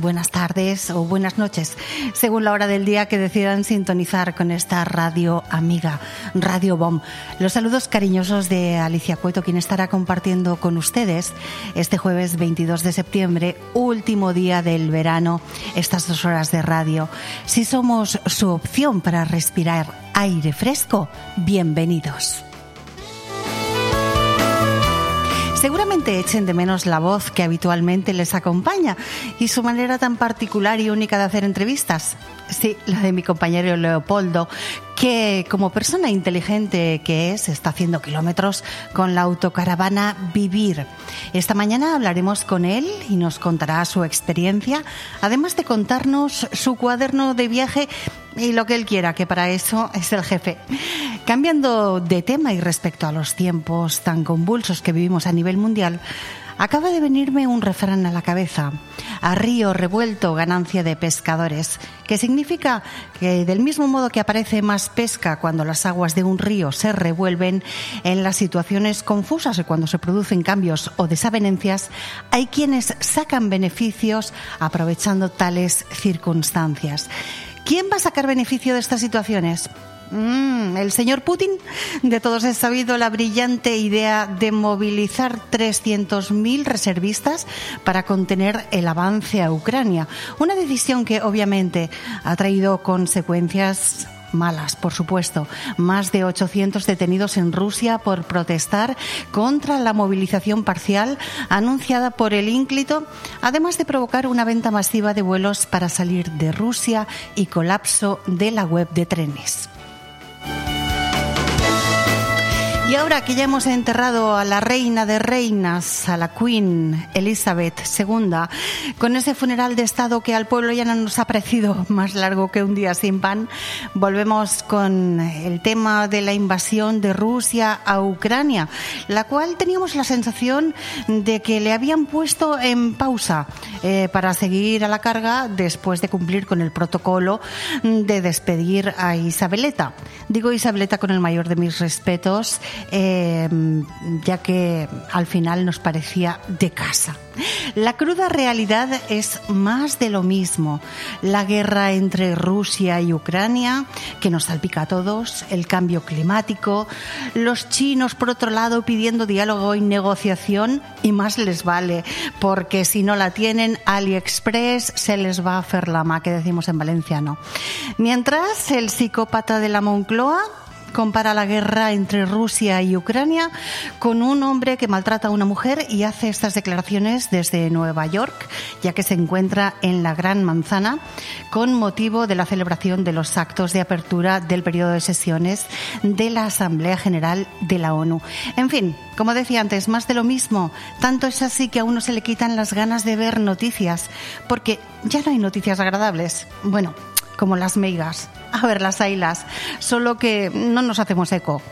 buenas tardes o buenas noches, según la hora del día que decidan sintonizar con esta radio amiga, Radio Bomb. Los saludos cariñosos de Alicia Cueto, quien estará compartiendo con ustedes este jueves 22 de septiembre, último día del verano, estas dos horas de radio. Si somos su opción para respirar aire fresco, bienvenidos. Seguramente echen de menos la voz que habitualmente les acompaña y su manera tan particular y única de hacer entrevistas. Sí, la de mi compañero Leopoldo, que como persona inteligente que es, está haciendo kilómetros con la autocaravana Vivir. Esta mañana hablaremos con él y nos contará su experiencia, además de contarnos su cuaderno de viaje y lo que él quiera, que para eso es el jefe. Cambiando de tema y respecto a los tiempos tan convulsos que vivimos a nivel mundial, acaba de venirme un refrán a la cabeza. A río revuelto, ganancia de pescadores, que significa que del mismo modo que aparece más pesca cuando las aguas de un río se revuelven, en las situaciones confusas y cuando se producen cambios o desavenencias, hay quienes sacan beneficios aprovechando tales circunstancias. ¿Quién va a sacar beneficio de estas situaciones? Mm, el señor Putin, de todos es sabido la brillante idea de movilizar 300.000 reservistas para contener el avance a Ucrania. Una decisión que obviamente ha traído consecuencias malas, por supuesto. Más de 800 detenidos en Rusia por protestar contra la movilización parcial anunciada por el ínclito, además de provocar una venta masiva de vuelos para salir de Rusia y colapso de la web de trenes. Y ahora que ya hemos enterrado a la reina de reinas, a la Queen Elizabeth II, con ese funeral de Estado que al pueblo ya no nos ha parecido más largo que un día sin pan, volvemos con el tema de la invasión de Rusia a Ucrania, la cual teníamos la sensación de que le habían puesto en pausa eh, para seguir a la carga después de cumplir con el protocolo de despedir a Isabeleta. Digo Isabeleta con el mayor de mis respetos eh, ya que al final nos parecía de casa. La cruda realidad es más de lo mismo. La guerra entre Rusia y Ucrania, que nos salpica a todos, el cambio climático, los chinos, por otro lado, pidiendo diálogo y negociación, y más les vale, porque si no la tienen, AliExpress se les va a hacer la ma, que decimos en valenciano. Mientras, el psicópata de la Moncloa compara la guerra entre Rusia y Ucrania con un hombre que maltrata a una mujer y hace estas declaraciones desde Nueva York, ya que se encuentra en la Gran Manzana con motivo de la celebración de los actos de apertura del periodo de sesiones de la Asamblea General de la ONU. En fin, como decía antes, más de lo mismo. Tanto es así que a uno se le quitan las ganas de ver noticias, porque ya no hay noticias agradables. Bueno, como las meigas. A ver, las ailas, solo que no nos hacemos eco.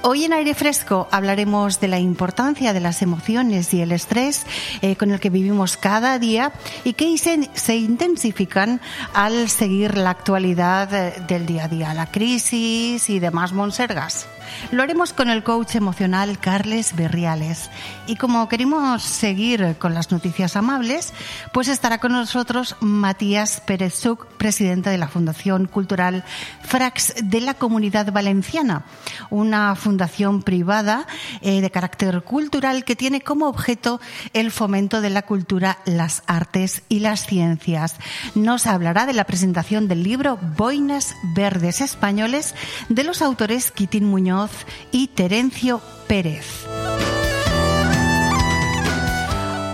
Hoy en aire fresco hablaremos de la importancia de las emociones y el estrés eh, con el que vivimos cada día y que se, se intensifican al seguir la actualidad eh, del día a día, la crisis y demás monsergas. Lo haremos con el coach emocional Carles Berriales. Y como queremos seguir con las noticias amables, pues estará con nosotros Matías Pérez presidente de la Fundación Cultural Frax de la Comunidad Valenciana, una fundación privada eh, de carácter cultural que tiene como objeto el fomento de la cultura, las artes y las ciencias. Nos hablará de la presentación del libro Boinas Verdes Españoles de los autores Quitín Muñoz y Terencio Pérez.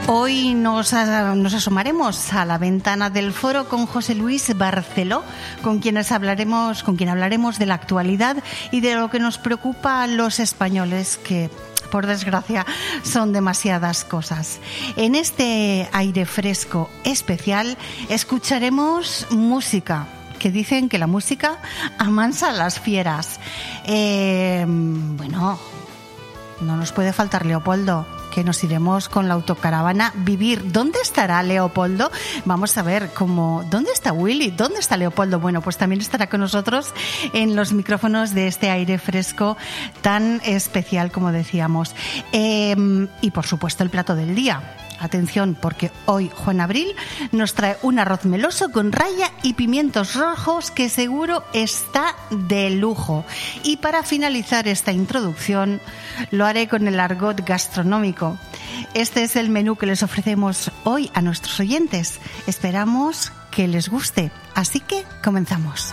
Hoy nos, nos, asomaremos a la ventana del foro con José Luis Barceló, con quienes hablaremos, con quien hablaremos de la actualidad y de lo que nos preocupa a los españoles, que por desgracia son demasiadas cosas. En este aire fresco especial escucharemos música que dicen que la música amansa a las fieras. Eh, bueno, no nos puede faltar Leopoldo que nos iremos con la autocaravana vivir. ¿Dónde estará Leopoldo? Vamos a ver cómo, ¿dónde está Willy? ¿Dónde está Leopoldo? Bueno, pues también estará con nosotros en los micrófonos de este aire fresco tan especial como decíamos. Eh, y por supuesto el plato del día Atención, porque hoy Juan Abril nos trae un arroz meloso con raya y pimientos rojos que seguro está de lujo. Y para finalizar esta introducción, lo haré con el argot gastronómico. Este es el menú que les ofrecemos hoy a nuestros oyentes. Esperamos que les guste. Así que comenzamos.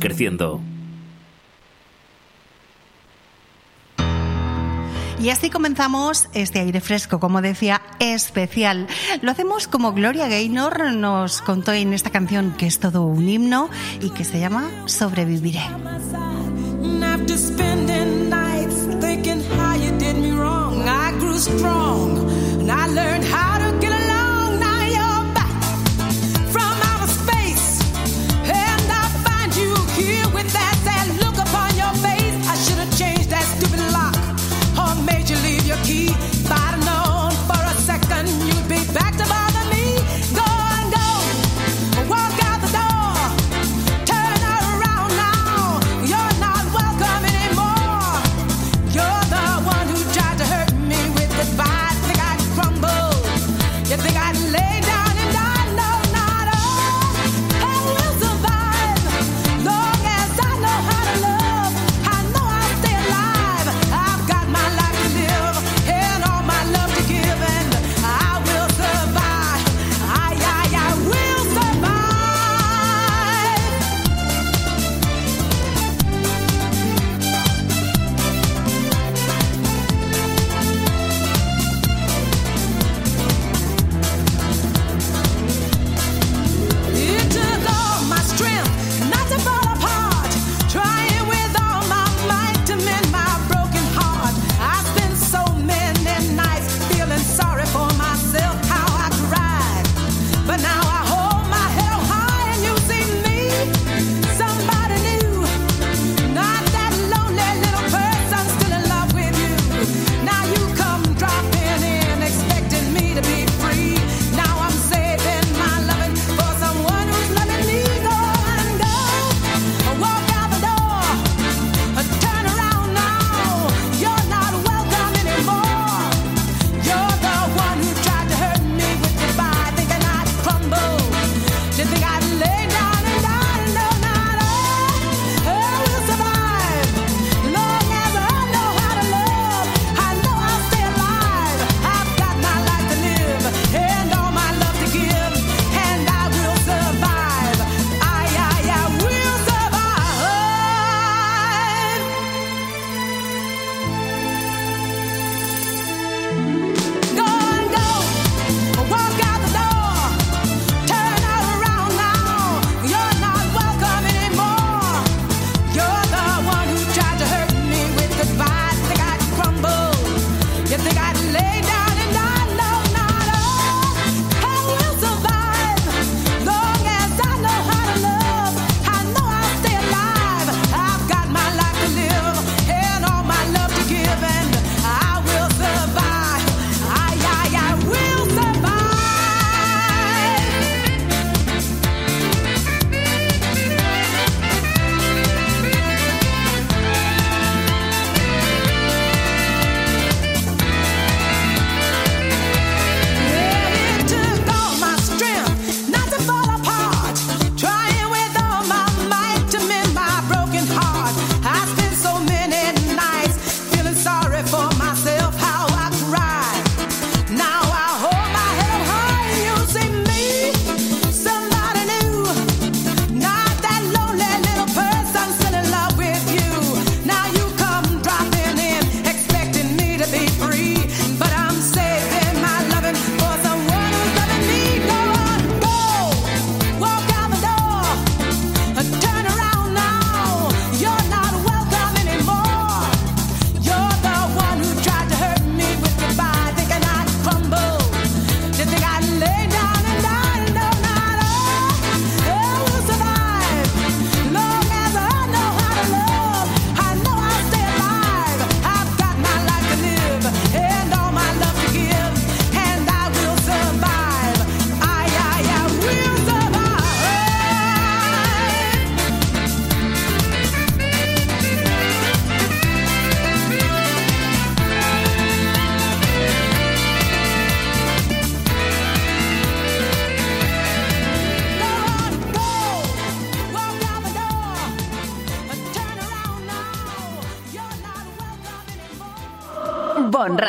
creciendo. Y así comenzamos este aire fresco, como decía, especial. Lo hacemos como Gloria Gaynor nos contó en esta canción que es todo un himno y que se llama Sobreviviré. strong and I learned how to get along.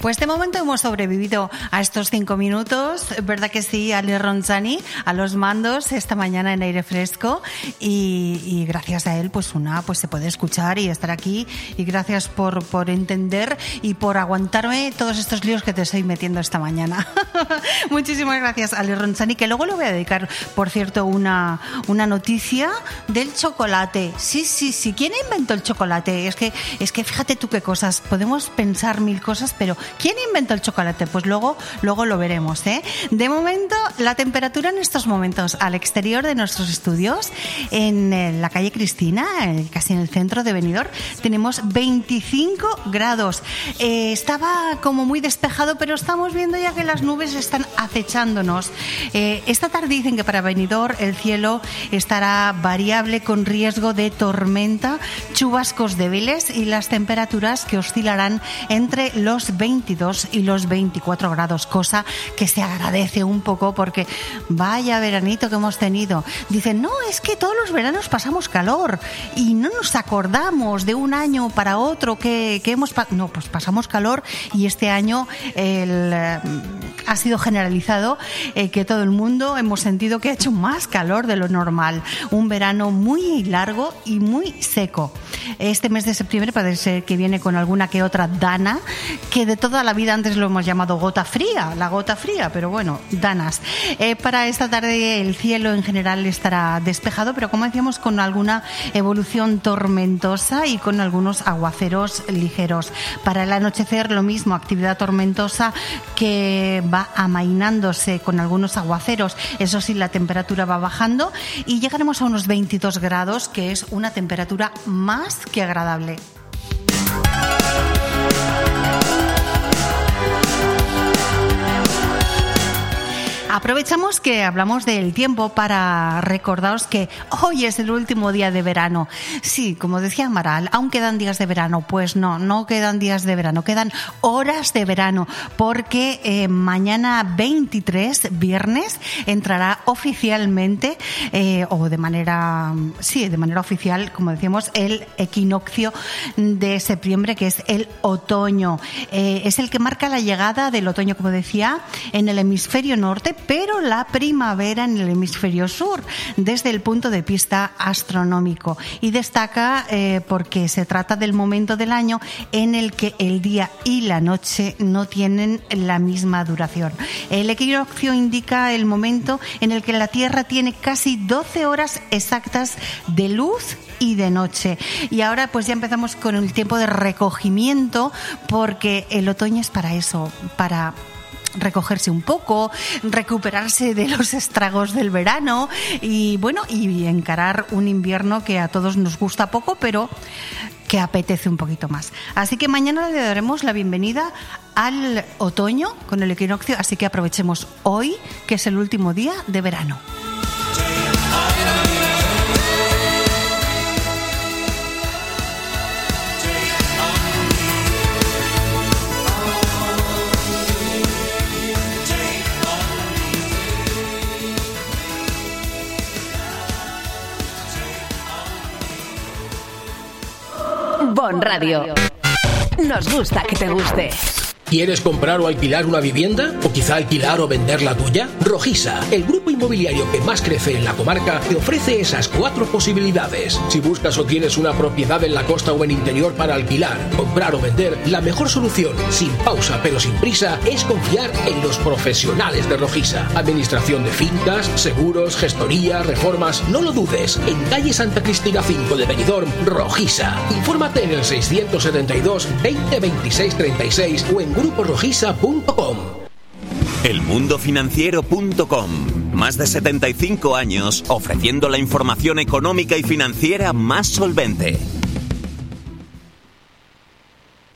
Pues de momento hemos sobrevivido a estos cinco minutos, ¿verdad que sí? Ale Ronzani, a los mandos esta mañana en aire fresco y, y, gracias a él, pues una, pues se puede escuchar y estar aquí y gracias por, por entender y por aguantarme todos estos líos que te estoy metiendo esta mañana. Muchísimas gracias, Ale Ronzani, que luego le voy a dedicar, por cierto, una, una noticia del chocolate. Sí, sí, sí. ¿Quién inventó el chocolate? Es que, es que fíjate tú qué cosas. Podemos pensar mil cosas, pero ¿Quién inventó el chocolate? Pues luego, luego lo veremos. ¿eh? De momento, la temperatura en estos momentos al exterior de nuestros estudios, en eh, la calle Cristina, casi en el centro de Benidorm, tenemos 25 grados. Eh, estaba como muy despejado, pero estamos viendo ya que las nubes están acechándonos. Eh, esta tarde dicen que para Benidorm el cielo estará variable con riesgo de tormenta, chubascos débiles y las temperaturas que oscilarán entre los 20 22 y los 24 grados, cosa que se agradece un poco porque vaya veranito que hemos tenido. Dicen, no, es que todos los veranos pasamos calor y no nos acordamos de un año para otro que, que hemos... No, pues pasamos calor y este año el, eh, ha sido generalizado eh, que todo el mundo hemos sentido que ha hecho más calor de lo normal. Un verano muy largo y muy seco. Este mes de septiembre parece que viene con alguna que otra dana que de toda la vida antes lo hemos llamado gota fría, la gota fría, pero bueno, danas. Eh, para esta tarde el cielo en general estará despejado, pero como decíamos, con alguna evolución tormentosa y con algunos aguaceros ligeros. Para el anochecer lo mismo, actividad tormentosa que va amainándose con algunos aguaceros. Eso sí, la temperatura va bajando y llegaremos a unos 22 grados, que es una temperatura más que agradable. Aprovechamos que hablamos del tiempo para recordaros que hoy es el último día de verano. Sí, como decía Amaral, aún quedan días de verano. Pues no, no quedan días de verano, quedan horas de verano, porque eh, mañana 23, viernes, entrará oficialmente, eh, o de manera, sí, de manera oficial, como decíamos, el equinoccio de septiembre, que es el otoño. Eh, es el que marca la llegada del otoño, como decía, en el hemisferio norte pero la primavera en el hemisferio sur, desde el punto de vista astronómico. Y destaca eh, porque se trata del momento del año en el que el día y la noche no tienen la misma duración. El equinoccio indica el momento en el que la Tierra tiene casi 12 horas exactas de luz y de noche. Y ahora pues ya empezamos con el tiempo de recogimiento porque el otoño es para eso, para recogerse un poco, recuperarse de los estragos del verano y bueno, y encarar un invierno que a todos nos gusta poco, pero que apetece un poquito más. Así que mañana le daremos la bienvenida al otoño con el equinoccio, así que aprovechemos hoy, que es el último día de verano. Bon Radio. Nos gusta que te guste. ¿Quieres comprar o alquilar una vivienda? ¿O quizá alquilar o vender la tuya? Rojisa, el grupo inmobiliario que más crece en la comarca, te ofrece esas cuatro posibilidades. Si buscas o tienes una propiedad en la costa o en interior para alquilar, comprar o vender, la mejor solución, sin pausa pero sin prisa, es confiar en los profesionales de Rojisa. Administración de fincas, seguros, gestoría, reformas, no lo dudes. En calle Santa Cristina 5 de Benidorm, Rojisa. Infórmate en el 672 20 26 36 o en gruporojisa.com. Elmundofinanciero.com. Más de 75 años ofreciendo la información económica y financiera más solvente.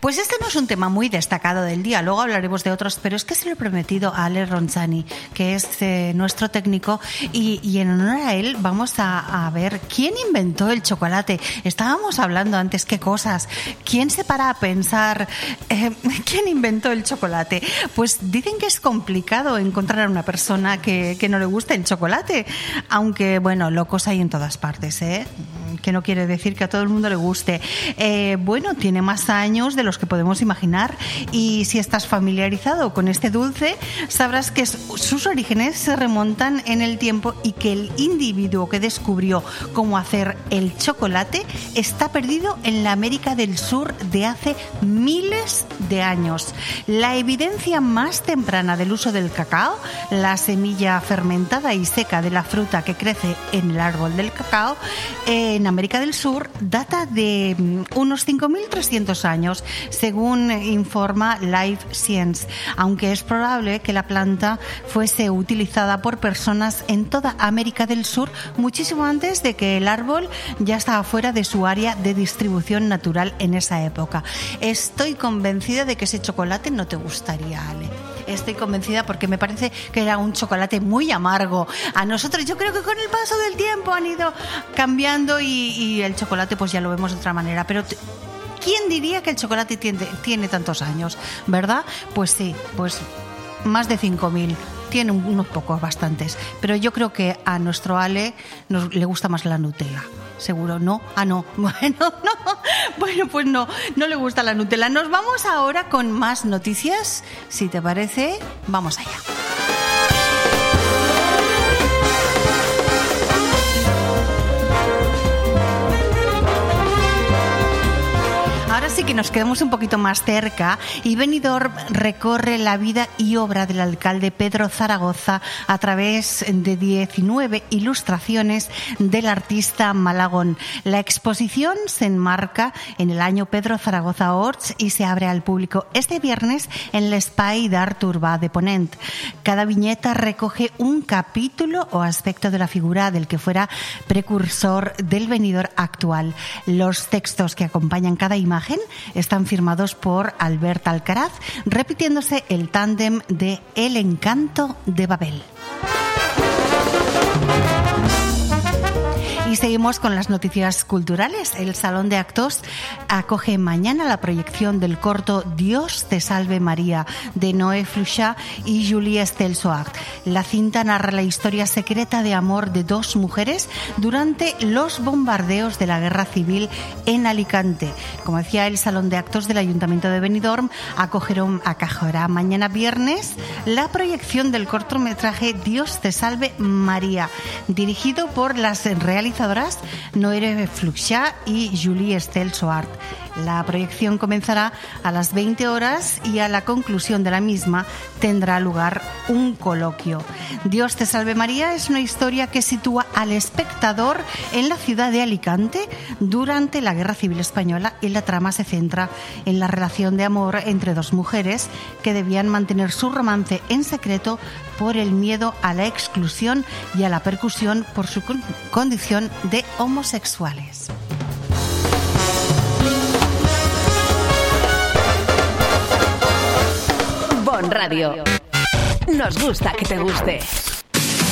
Pues este no es un tema muy destacado del día, luego hablaremos de otros, pero es que se lo he prometido a Ale Ronzani, que es eh, nuestro técnico, y, en honor a él vamos a, a, ver quién inventó el chocolate. Estábamos hablando antes qué cosas, quién se para a pensar eh, quién inventó el chocolate. Pues dicen que es complicado encontrar a una persona que, que no le guste el chocolate, aunque bueno, locos hay en todas partes, ¿eh? que no quiere decir que a todo el mundo le guste. Eh, bueno, tiene más años de los que podemos imaginar y si estás familiarizado con este dulce, sabrás que sus orígenes se remontan en el tiempo y que el individuo que descubrió cómo hacer el chocolate está perdido en la América del Sur de hace miles de años. La evidencia más temprana del uso del cacao, la semilla fermentada y seca de la fruta que crece en el árbol del cacao, en América del Sur data de unos 5.300 años, según informa Life Science, aunque es probable que la planta fuese utilizada por personas en toda América del Sur muchísimo antes de que el árbol ya estaba fuera de su área de distribución natural en esa época. Estoy convencida de que ese chocolate no te gustaría, Ale estoy convencida porque me parece que era un chocolate muy amargo. A nosotros yo creo que con el paso del tiempo han ido cambiando y, el chocolate pues ya lo vemos de otra manera. Pero ¿quién diría que el chocolate tiene, tantos años? ¿Verdad? Pues sí, pues más de 5.000 tiene unos pocos, bastantes. Pero yo creo que a nuestro Ale le gusta más la Nutella. Seguro, ¿no? Ah, no. Bueno, no. Bueno, pues no, no le gusta la Nutella. Nos vamos ahora con más noticias. Si te parece, vamos allá. Sí que nos quedamos un poquito más cerca y Benidorm recorre la vida y obra del alcalde Pedro Zaragoza a través de 19 ilustraciones del artista Malagón. La exposición se enmarca en el año Pedro Zaragoza Orts y se abre al público este viernes en el Spy d'Art Urbà de Ponent. Cada viñeta recoge un capítulo o aspecto de la figura del que fuera precursor del venidor actual. Los textos que acompañan cada imagen están firmados por Albert Alcaraz, repitiéndose el tándem de El encanto de Babel. Y seguimos con las noticias culturales. El Salón de Actos acoge mañana la proyección del corto Dios te salve María de Noé Fluchat y Julie Stelsoart. La cinta narra la historia secreta de amor de dos mujeres durante los bombardeos de la guerra civil en Alicante. Como decía, el Salón de Actos del Ayuntamiento de Benidorm acogerá mañana viernes la proyección del cortometraje Dios te salve María, dirigido por las realizadoras Noé Fluchat y Julie Stelsoart. La proyección comenzará a las 20 horas y a la conclusión de la misma tendrá lugar un coloquio. Dios te salve María es una historia que sitúa al espectador en la ciudad de Alicante durante la Guerra Civil Española y la trama se centra en la relación de amor entre dos mujeres que debían mantener su romance en secreto por el miedo a la exclusión y a la percusión por su condición de homosexuales. Bon Radio. Nos gusta que te guste.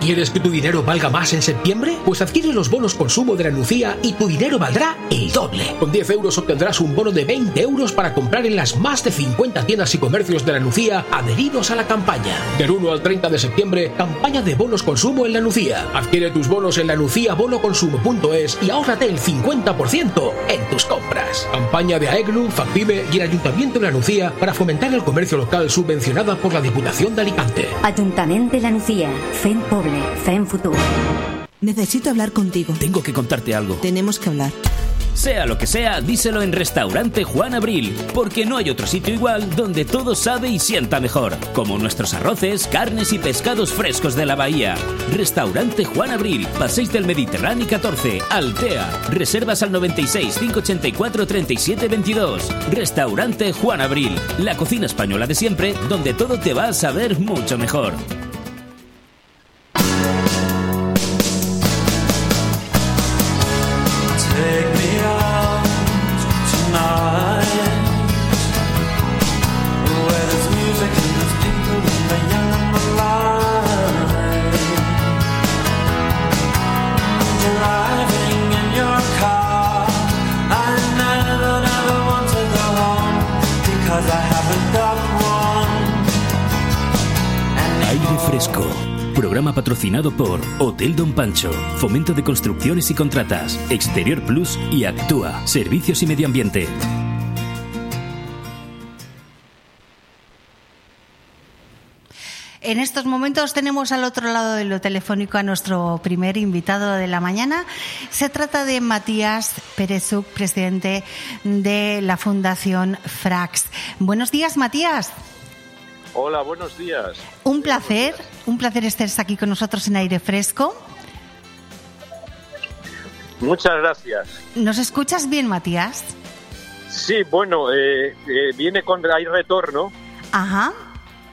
¿Quieres que tu dinero valga más en septiembre? Pues adquiere los bonos consumo de la Nucía y tu dinero valdrá el doble. Con 10 euros obtendrás un bono de 20 euros para comprar en las más de 50 tiendas y comercios de la Nucía adheridos a la campaña. Del 1 al 30 de septiembre, campaña de bonos consumo en la Nucía. Adquiere tus bonos en la nuciabonoconsumo.es y ahórrate el 50% en tus compras. Campaña de AEGLU, FACPIME y el Ayuntamiento de la Nucía para fomentar el comercio local subvencionada por la Diputación de Alicante. Ayuntamiento de la Nucía, FEM Poble, FEM Futuro. Necesito hablar contigo. Tengo que contarte algo. Tenemos que hablar. Sea lo que sea, díselo en Restaurante Juan Abril, porque no hay otro sitio igual donde todo sabe y sienta mejor, como nuestros arroces, carnes y pescados frescos de la bahía. Restaurante Juan Abril, Paseis del Mediterráneo 14, Altea. Reservas al 96 584 37 22. Restaurante Juan Abril, la cocina española de siempre, donde todo te va a saber mucho mejor. Programa patrocinado por Hotel Don Pancho, Fomento de Construcciones y Contratas, Exterior Plus y Actúa, Servicios y Medio Ambiente. En estos momentos tenemos al otro lado de lo telefónico a nuestro primer invitado de la mañana. Se trata de Matías Perezuk, presidente de la Fundación Frax. Buenos días, Matías. Hola, buenos días. Un placer, un placer estar aquí con nosotros en aire fresco. Muchas gracias. ¿Nos escuchas bien, Matías? Sí, bueno, eh, eh, viene con hay retorno Ajá.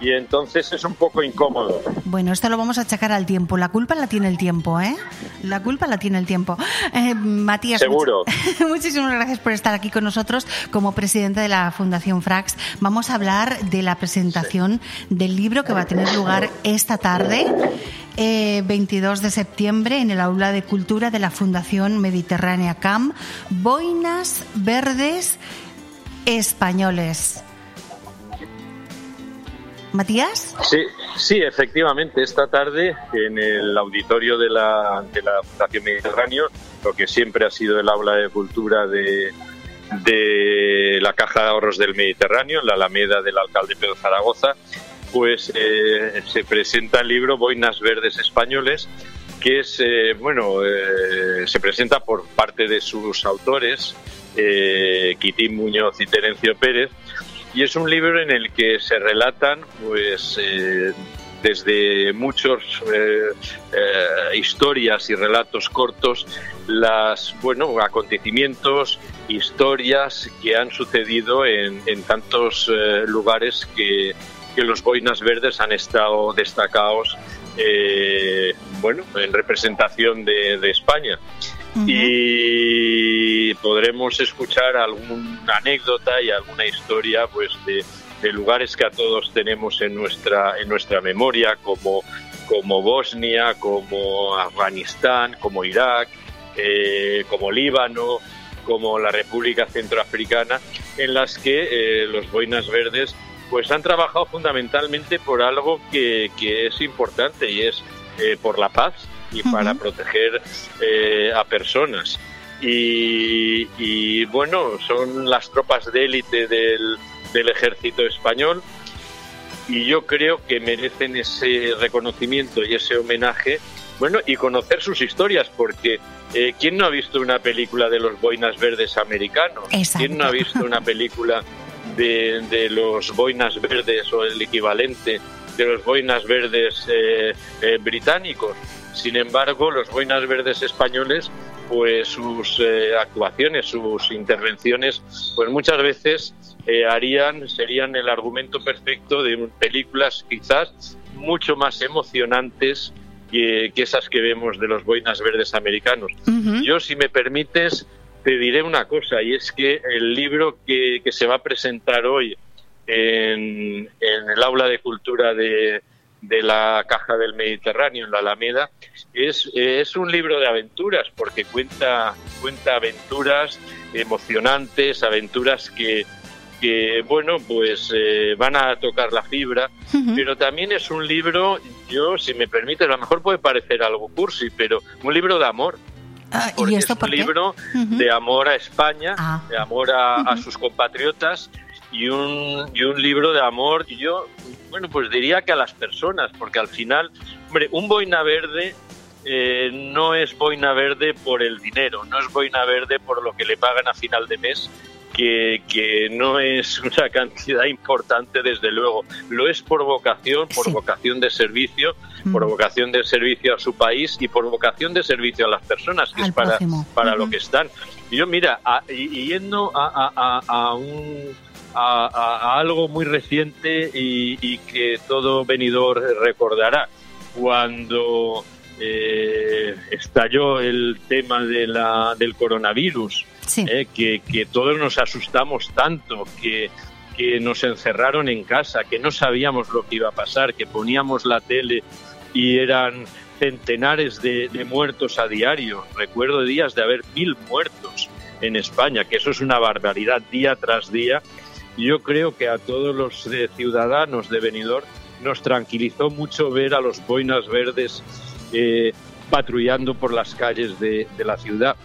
Y entonces es un poco incómodo. Bueno, esto lo vamos a achacar al tiempo. La culpa la tiene el tiempo, ¿eh? La culpa la tiene el tiempo. Eh, Matías, Seguro. much- muchísimas gracias por estar aquí con nosotros como presidente de la Fundación Frax. Vamos a hablar de la presentación del libro que va a tener lugar esta tarde, eh, 22 de septiembre, en el Aula de Cultura de la Fundación Mediterránea CAM. Boinas Verdes Españoles. Matías. Sí, sí, efectivamente, esta tarde en el auditorio de la, de la Fundación Mediterráneo, lo que siempre ha sido el aula de cultura de, de la Caja de Ahorros del Mediterráneo, en la Alameda del alcalde Pedro Zaragoza, pues eh, se presenta el libro Boinas Verdes Españoles, que es, eh, bueno, eh, se presenta por parte de sus autores, Quitín Muñoz y Terencio Pérez, y es un libro en el que se relatan, pues, eh, desde muchos eh, eh, historias y relatos cortos las bueno acontecimientos historias que han sucedido en, en tantos eh, lugares que, que los boinas verdes han estado destacados eh, bueno en representación de, de España. Y podremos escuchar alguna anécdota y alguna historia pues de, de lugares que a todos tenemos en nuestra en nuestra memoria como como Bosnia como Afganistán como Irak eh, como Líbano como la República Centroafricana en las que eh, los boinas verdes pues han trabajado fundamentalmente por algo que, que es importante y es eh, por la paz y para proteger eh, a personas. Y, y, bueno, son las tropas de élite del, del ejército español y yo creo que merecen ese reconocimiento y ese homenaje. Bueno, y conocer sus historias, porque eh, ¿quién no ha visto una película de los boinas verdes americanos? Exacto. ¿Quién no ha visto una película de, de los boinas verdes o el equivalente de los boinas verdes eh, eh, británicos? Sin embargo, los boinas verdes españoles, pues sus eh, actuaciones, sus intervenciones, pues muchas veces harían, serían el argumento perfecto de películas quizás mucho más emocionantes que, que esas que vemos de los boinas verdes americanos. Yo, si me permites, te diré una cosa, y es que el libro que, que se va a presentar hoy en, en el aula de cultura de, de la Caja del Mediterráneo en la Alameda es, es un libro de aventuras porque cuenta, cuenta aventuras emocionantes, aventuras que, que bueno, pues eh, van a tocar la fibra, pero también es un libro, yo, si me permite, a lo mejor puede parecer algo cursi, pero un libro de amor. Ah, Porque ¿Y esto es por un qué? libro de amor a España, Ah. de amor a, a sus compatriotas y un, y un libro de amor, y yo, bueno, pues diría que a las personas, porque al final, hombre, un boina verde eh, no es boina verde por el dinero, no es boina verde por lo que le pagan a final de mes, que, que no es una cantidad importante, desde luego. Lo es por vocación, por vocación de servicio, por vocación de servicio a su país y por vocación de servicio a las personas, que Al es para, prójimo. para lo que están. Yo, mira, a- yendo a, a- a- a un, a, a- a algo muy reciente y, y que todo venidor recordará, cuando eh, estalló el tema de la, del coronavirus, eh, que, que todos nos asustamos tanto, que, nos encerraron en casa, que no sabíamos lo que iba a pasar, que poníamos la tele y eran centenares de, muertos a diario. Recuerdo días de haber mil muertos en España, que eso es una barbaridad día tras día. Yo creo que a todos los eh, ciudadanos de Benidorm nos tranquilizó mucho ver a los boinas verdes eh, patrullando por las calles de la ciudad.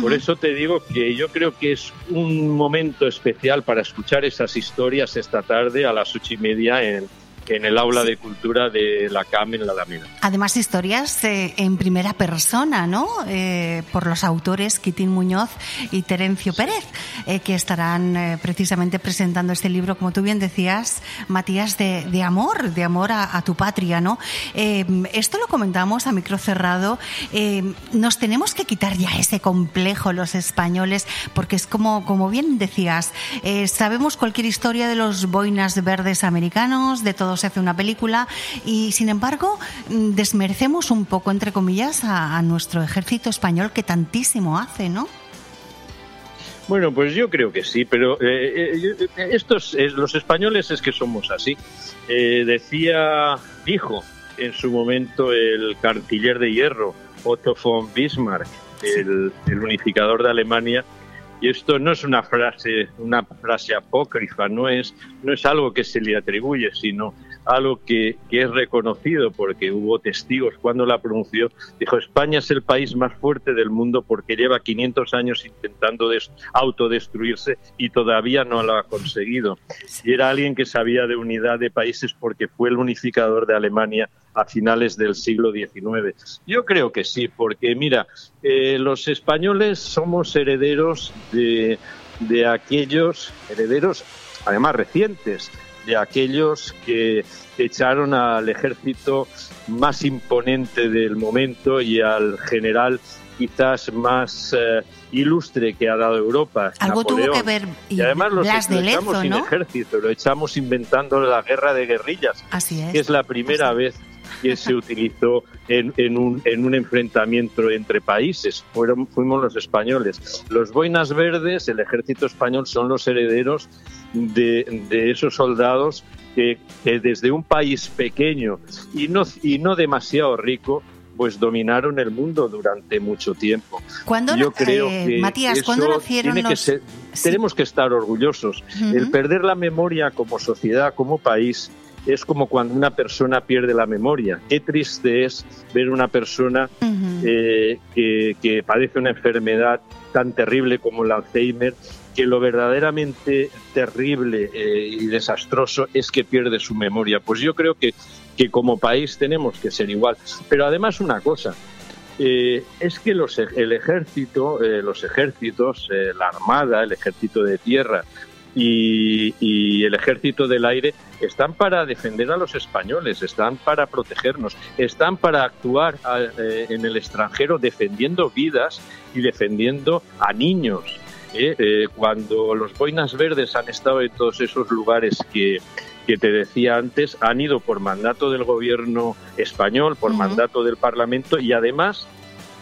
Por eso te digo que yo creo que es un momento especial para escuchar esas historias esta tarde a las ocho y media en, en el aula de cultura de la CAM en la Alameda. Además, historias eh, en primera persona, ¿no? Eh, por los autores Quitín Muñoz y Terencio Pérez, eh, que estarán eh, precisamente presentando este libro, como tú bien decías, Matías, de, de amor, de amor a, a tu patria, ¿no? Eh, esto lo comentamos a micro cerrado. eh, nos tenemos que quitar ya ese complejo los españoles, porque es como, como bien decías, sabemos cualquier historia de los boinas verdes americanos, de todo se hace una película, y sin embargo mm, desmerecemos un poco, entre comillas, a, a nuestro ejército español que tantísimo hace, ¿no? Bueno, pues yo creo que sí, pero eh, eh, eh, estos, eh, los españoles es que somos así. Eh, decía, dijo en su momento el canciller de hierro, Otto von Bismarck, el, el unificador de Alemania, y esto no es una frase, una frase apócrifa, no es, no es algo que se le atribuye, sino algo que, que es reconocido porque hubo testigos cuando la pronunció. Dijo, España es el país más fuerte del mundo porque lleva 500 años intentando des- autodestruirse y todavía no lo ha conseguido. Y era alguien que sabía de unidad de países porque fue el unificador de Alemania a finales del siglo XIX. Yo creo que sí, porque mira, eh, los españoles somos herederos de, de aquellos herederos, además recientes, de aquellos que echaron al ejército más imponente del momento y al general quizás más eh, ilustre que ha dado Europa. Algo tuvo que ver Y además lo, Blas lo de echamos sin ejército, lo echamos inventando la guerra de guerrillas, Así es. que es la primera vez que se utilizó en, en un, en un enfrentamiento entre países. Fueron, fuimos los españoles. Los boinas verdes, el ejército español, son los herederos de, de esos soldados que, que desde un país pequeño y no, y no demasiado rico, pues dominaron el mundo durante mucho tiempo. ¿Cuándo, Yo creo eh, que Matías, ¿cuándo nacieron tiene que los- ser- tenemos que estar orgullosos. Ujú. El perder la memoria como sociedad, como país, es como cuando una persona pierde la memoria. Qué triste es ver una persona eh, que, que padece una enfermedad tan terrible como el Alzheimer, que lo verdaderamente terrible eh, y desastroso es que pierde su memoria. Pues yo creo que, que como país tenemos que ser igual. Pero además una cosa, eh, es que los, el ejército, eh, los ejércitos, la armada, el ejército de tierra y, y el ejército del aire están para defender a los españoles, están para protegernos, están para actuar a- eh, en el extranjero defendiendo vidas y defendiendo a niños. ¿eh? Eh, cuando los boinas verdes han estado en todos esos lugares que, que te decía antes, han ido por mandato del gobierno español, por mandato del Parlamento y además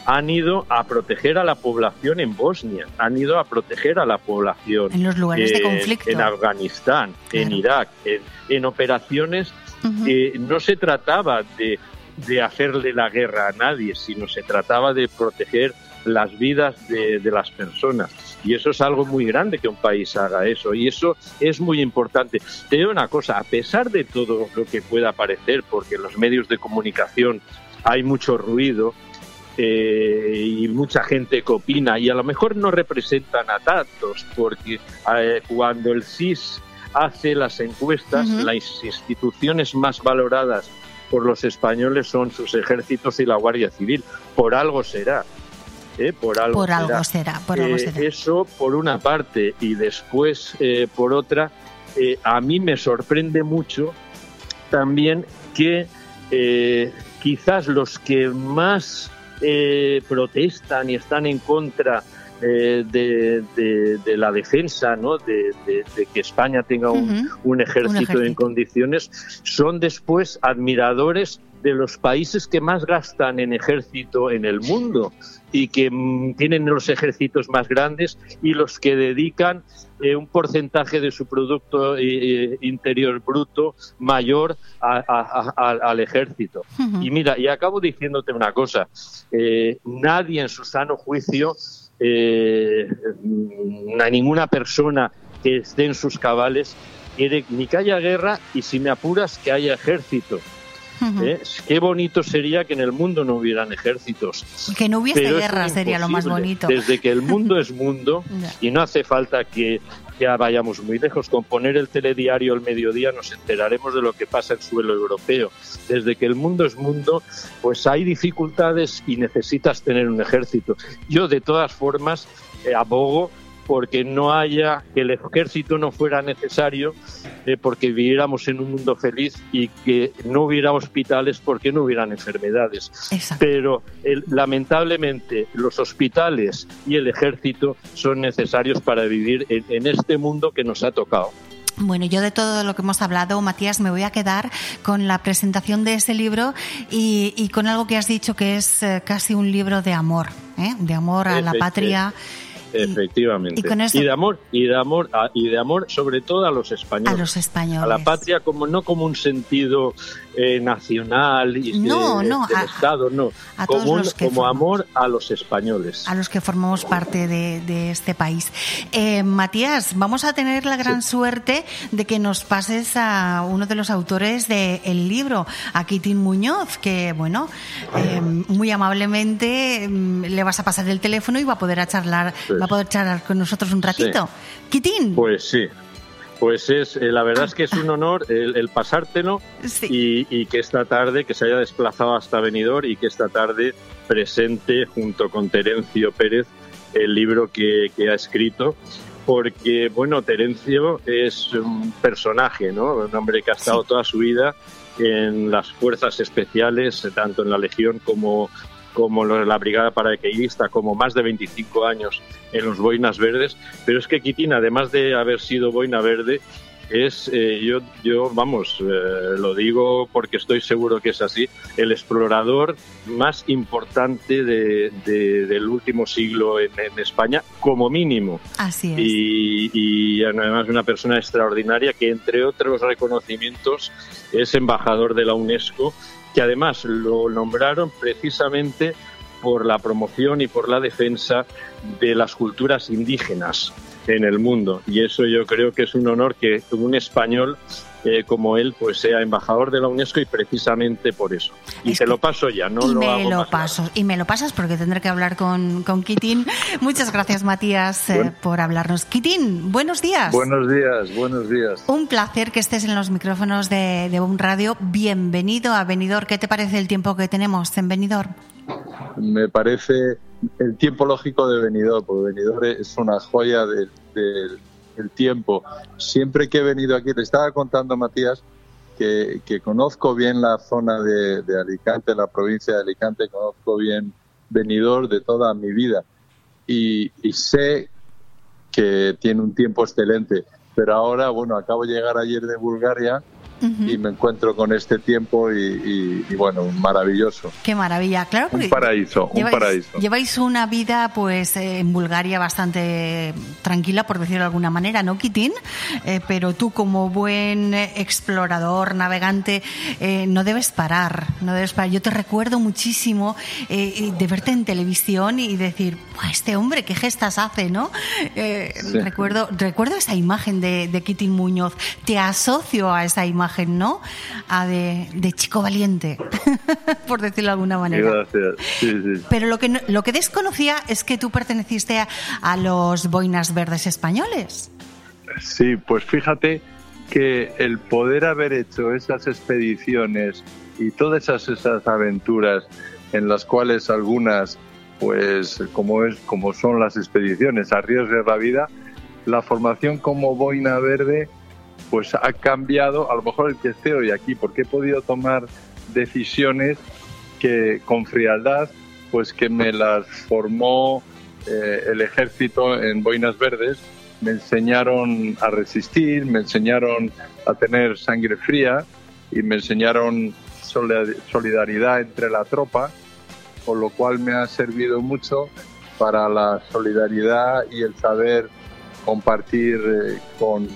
han ido a proteger a la población en Bosnia, han ido a proteger a la población En los lugares de conflicto. en Afganistán, en Irak, en, en operaciones que no se trataba de, de hacerle la guerra a nadie, sino se trataba de proteger las vidas de, de las personas. Y eso es algo muy grande que un país haga eso. Y eso es muy importante. Te digo una cosa, a pesar de todo lo que pueda parecer, porque en los medios de comunicación hay mucho ruido, eh, y mucha gente que opina y a lo mejor no representan a tantos porque eh, cuando el CIS hace las encuestas Ujú. las instituciones más valoradas por los españoles son sus ejércitos y la Guardia Civil por algo será ¿eh? por algo Por será. algo será, por algo Eh, será. Eso por una parte y después por otra, a mí me sorprende mucho también que quizás los que más eh, protestan y están en contra eh, de, de- de la defensa, ¿no? de, que España tenga un, Ujú. un ejército, Un ejército. en condiciones, son después admiradores de los países que más gastan en ejército en el mundo y que mm, tienen los ejércitos más grandes y los que dedican eh, un porcentaje de su producto eh, eh, interior bruto mayor a- a- a- al- ejército. Y mira, y acabo diciéndote una cosa, eh, nadie en su sano juicio, a ninguna persona que esté en sus cabales quiere ni que haya guerra y si me apuras que haya ejército. ¿Eh? Qué bonito sería que en el mundo no hubieran ejércitos. Que no hubiese Pero guerra sería lo más bonito. Desde que el mundo es mundo y no hace falta que ya vayamos muy lejos. Con poner el telediario al mediodía nos enteraremos de lo que pasa en suelo europeo. Desde que el mundo es mundo, pues hay dificultades y necesitas tener un ejército. Yo, de todas formas, eh, abogo porque no haya, que el ejército no fuera necesario, eh, porque viviéramos en un mundo feliz y que no hubiera hospitales porque no hubieran enfermedades. Pero el- lamentablemente los hospitales y el ejército son necesarios para vivir en, en este mundo que nos ha tocado. Bueno, yo de todo lo que hemos hablado, Matías, me voy a quedar con la presentación de ese libro y, y con algo que has dicho que es eh, casi un libro de amor, ¿eh? de amor a la patria. Efectivamente. y eso- de amor, y de amor, a- y de amor sobre todo a los españoles. A los españoles. A la patria como no como un sentido eh, nacional y de- No, del a- Estado, no, a todos como, un- los que como formamos. amor a los españoles. a los que formamos parte de, de este país. Eh, Matías, vamos a tener la gran suerte de que nos pases a uno de los autores del libro, a Quitín Muñoz, que, bueno, eh, muy amablemente mm, le vas a pasar el teléfono y va a poder a charlar, Sí. va a poder charlar con nosotros un ratito. Quitín. Pues sí. Pues es, eh, la verdad es que es un honor el, el pasártelo y, y que esta tarde, que se haya desplazado hasta Benidorm y que esta tarde presente junto con Terencio Pérez el libro que, que ha escrito. Porque, bueno, Terencio es un personaje, ¿no? Un hombre que ha estado toda su vida en las fuerzas especiales, tanto en la Legión como, como la Brigada Paracaidista, como más de 25 años en los Boinas Verdes. Pero es que Quitín, además de haber sido Boina Verde, es, eh, yo, yo, vamos, eh, lo digo porque estoy seguro que es así, el explorador más importante de, de- del último siglo en, en España, como mínimo. Así es. Y, y además una persona extraordinaria que, entre otros reconocimientos, es embajador de la UNESCO, que además lo nombraron precisamente por la promoción y por la defensa de las culturas indígenas en el mundo. Y eso yo creo que es un honor que un español eh, como él pues sea embajador de la UNESCO y precisamente por eso. Y te lo paso ya, no y lo me hago lo más paso y me lo pasas porque tendré que hablar con, con Kitín. Muchas gracias, Matías, eh, por hablarnos. Kitín, buenos días. Buenos días, buenos días. Un placer que estés en los micrófonos de, de Boom Radio. Bienvenido a Benidorm. ¿Qué te parece el tiempo que tenemos en Benidorm? Me parece el tiempo lógico de Benidorm, porque Benidorm es una joya del, tiempo. Siempre que he venido aquí, le estaba contando Matías que, conozco bien la zona de, de Alicante, la provincia de Alicante, conozco bien Benidorm de toda mi vida y, y sé que tiene un tiempo excelente. Pero ahora, bueno, acabo de llegar ayer de Bulgaria y me encuentro con este tiempo y, y- y, bueno, maravilloso. Qué maravilla, claro. Un paraíso, un lleváis- paraíso. Lleváis una vida, pues, eh, en Bulgaria bastante tranquila, por decirlo de alguna manera, ¿no, Kitín? Eh, pero tú, como buen explorador, navegante, eh, no debes parar, no debes parar. Yo te recuerdo muchísimo eh, de verte en televisión y decir, "Buah, este hombre, qué gestas hace, ¿no? Eh, Sí. Recuerdo, recuerdo esa imagen de, de Kitín Muñoz. Te asocio a esa imagen, ¿no? A de, de chico valiente, por decirlo de alguna manera. Gracias. Sí, sí. Pero lo que, lo que desconocía es que tú perteneciste a, a los Boinas Verdes españoles. Sí, pues fíjate que el poder haber hecho esas expediciones y todas esas, esas aventuras en las cuales algunas, pues como es como son las expediciones, arriesgas la vida, la formación como boina verde, pues ha cambiado, a lo mejor el que esté hoy aquí, porque he podido tomar decisiones que con frialdad, pues que me las formó eh, el ejército en boinas verdes, me enseñaron a resistir, me enseñaron a tener sangre fría y me enseñaron solidar- solidaridad entre la tropa, con lo cual me ha servido mucho para la solidaridad y el saber compartir eh, con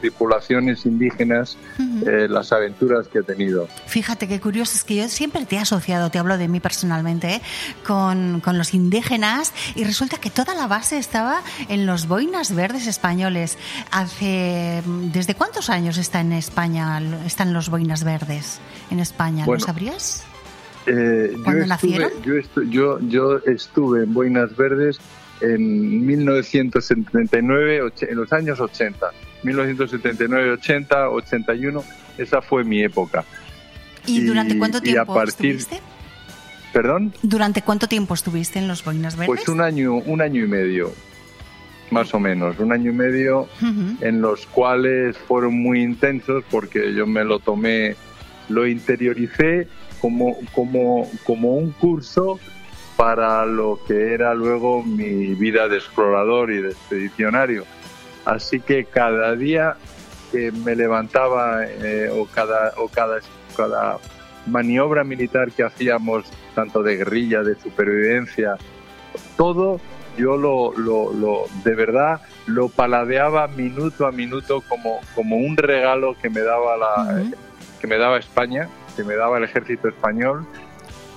tripulaciones indígenas eh, las aventuras que he tenido. Fíjate qué curioso, es que yo siempre te he asociado, te hablo de mí personalmente, ¿eh? con, con los indígenas y resulta que toda la base estaba en los Boinas Verdes españoles. Hace, ¿Desde cuántos años está en España, están los Boinas Verdes en España? Bueno, ¿Lo sabrías? Eh, yo, ¿Cuándo estuve, nacieron? yo, estu- yo, yo estuve en Boinas Verdes en 1979, och- en los años 80. 1979, 80, 81, esa fue mi época. ¿Y, durante cuánto y a tiempo partir- estuviste? ¿Perdón? ¿Durante cuánto tiempo estuviste en los Boinas Verdes? Pues un año, un año y medio, más o menos, un año y medio Ujú. en los cuales fueron muy intensos porque yo me lo tomé, lo interioricé como, como, como un curso para lo que era luego mi vida de explorador y de expedicionario. Así que cada día que me levantaba eh, o, cada, o cada, cada maniobra militar que hacíamos, tanto de guerrilla, de supervivencia, todo yo lo, lo, lo de verdad lo paladeaba minuto a minuto como, como un regalo que me daba la que me daba España, que me daba el ejército español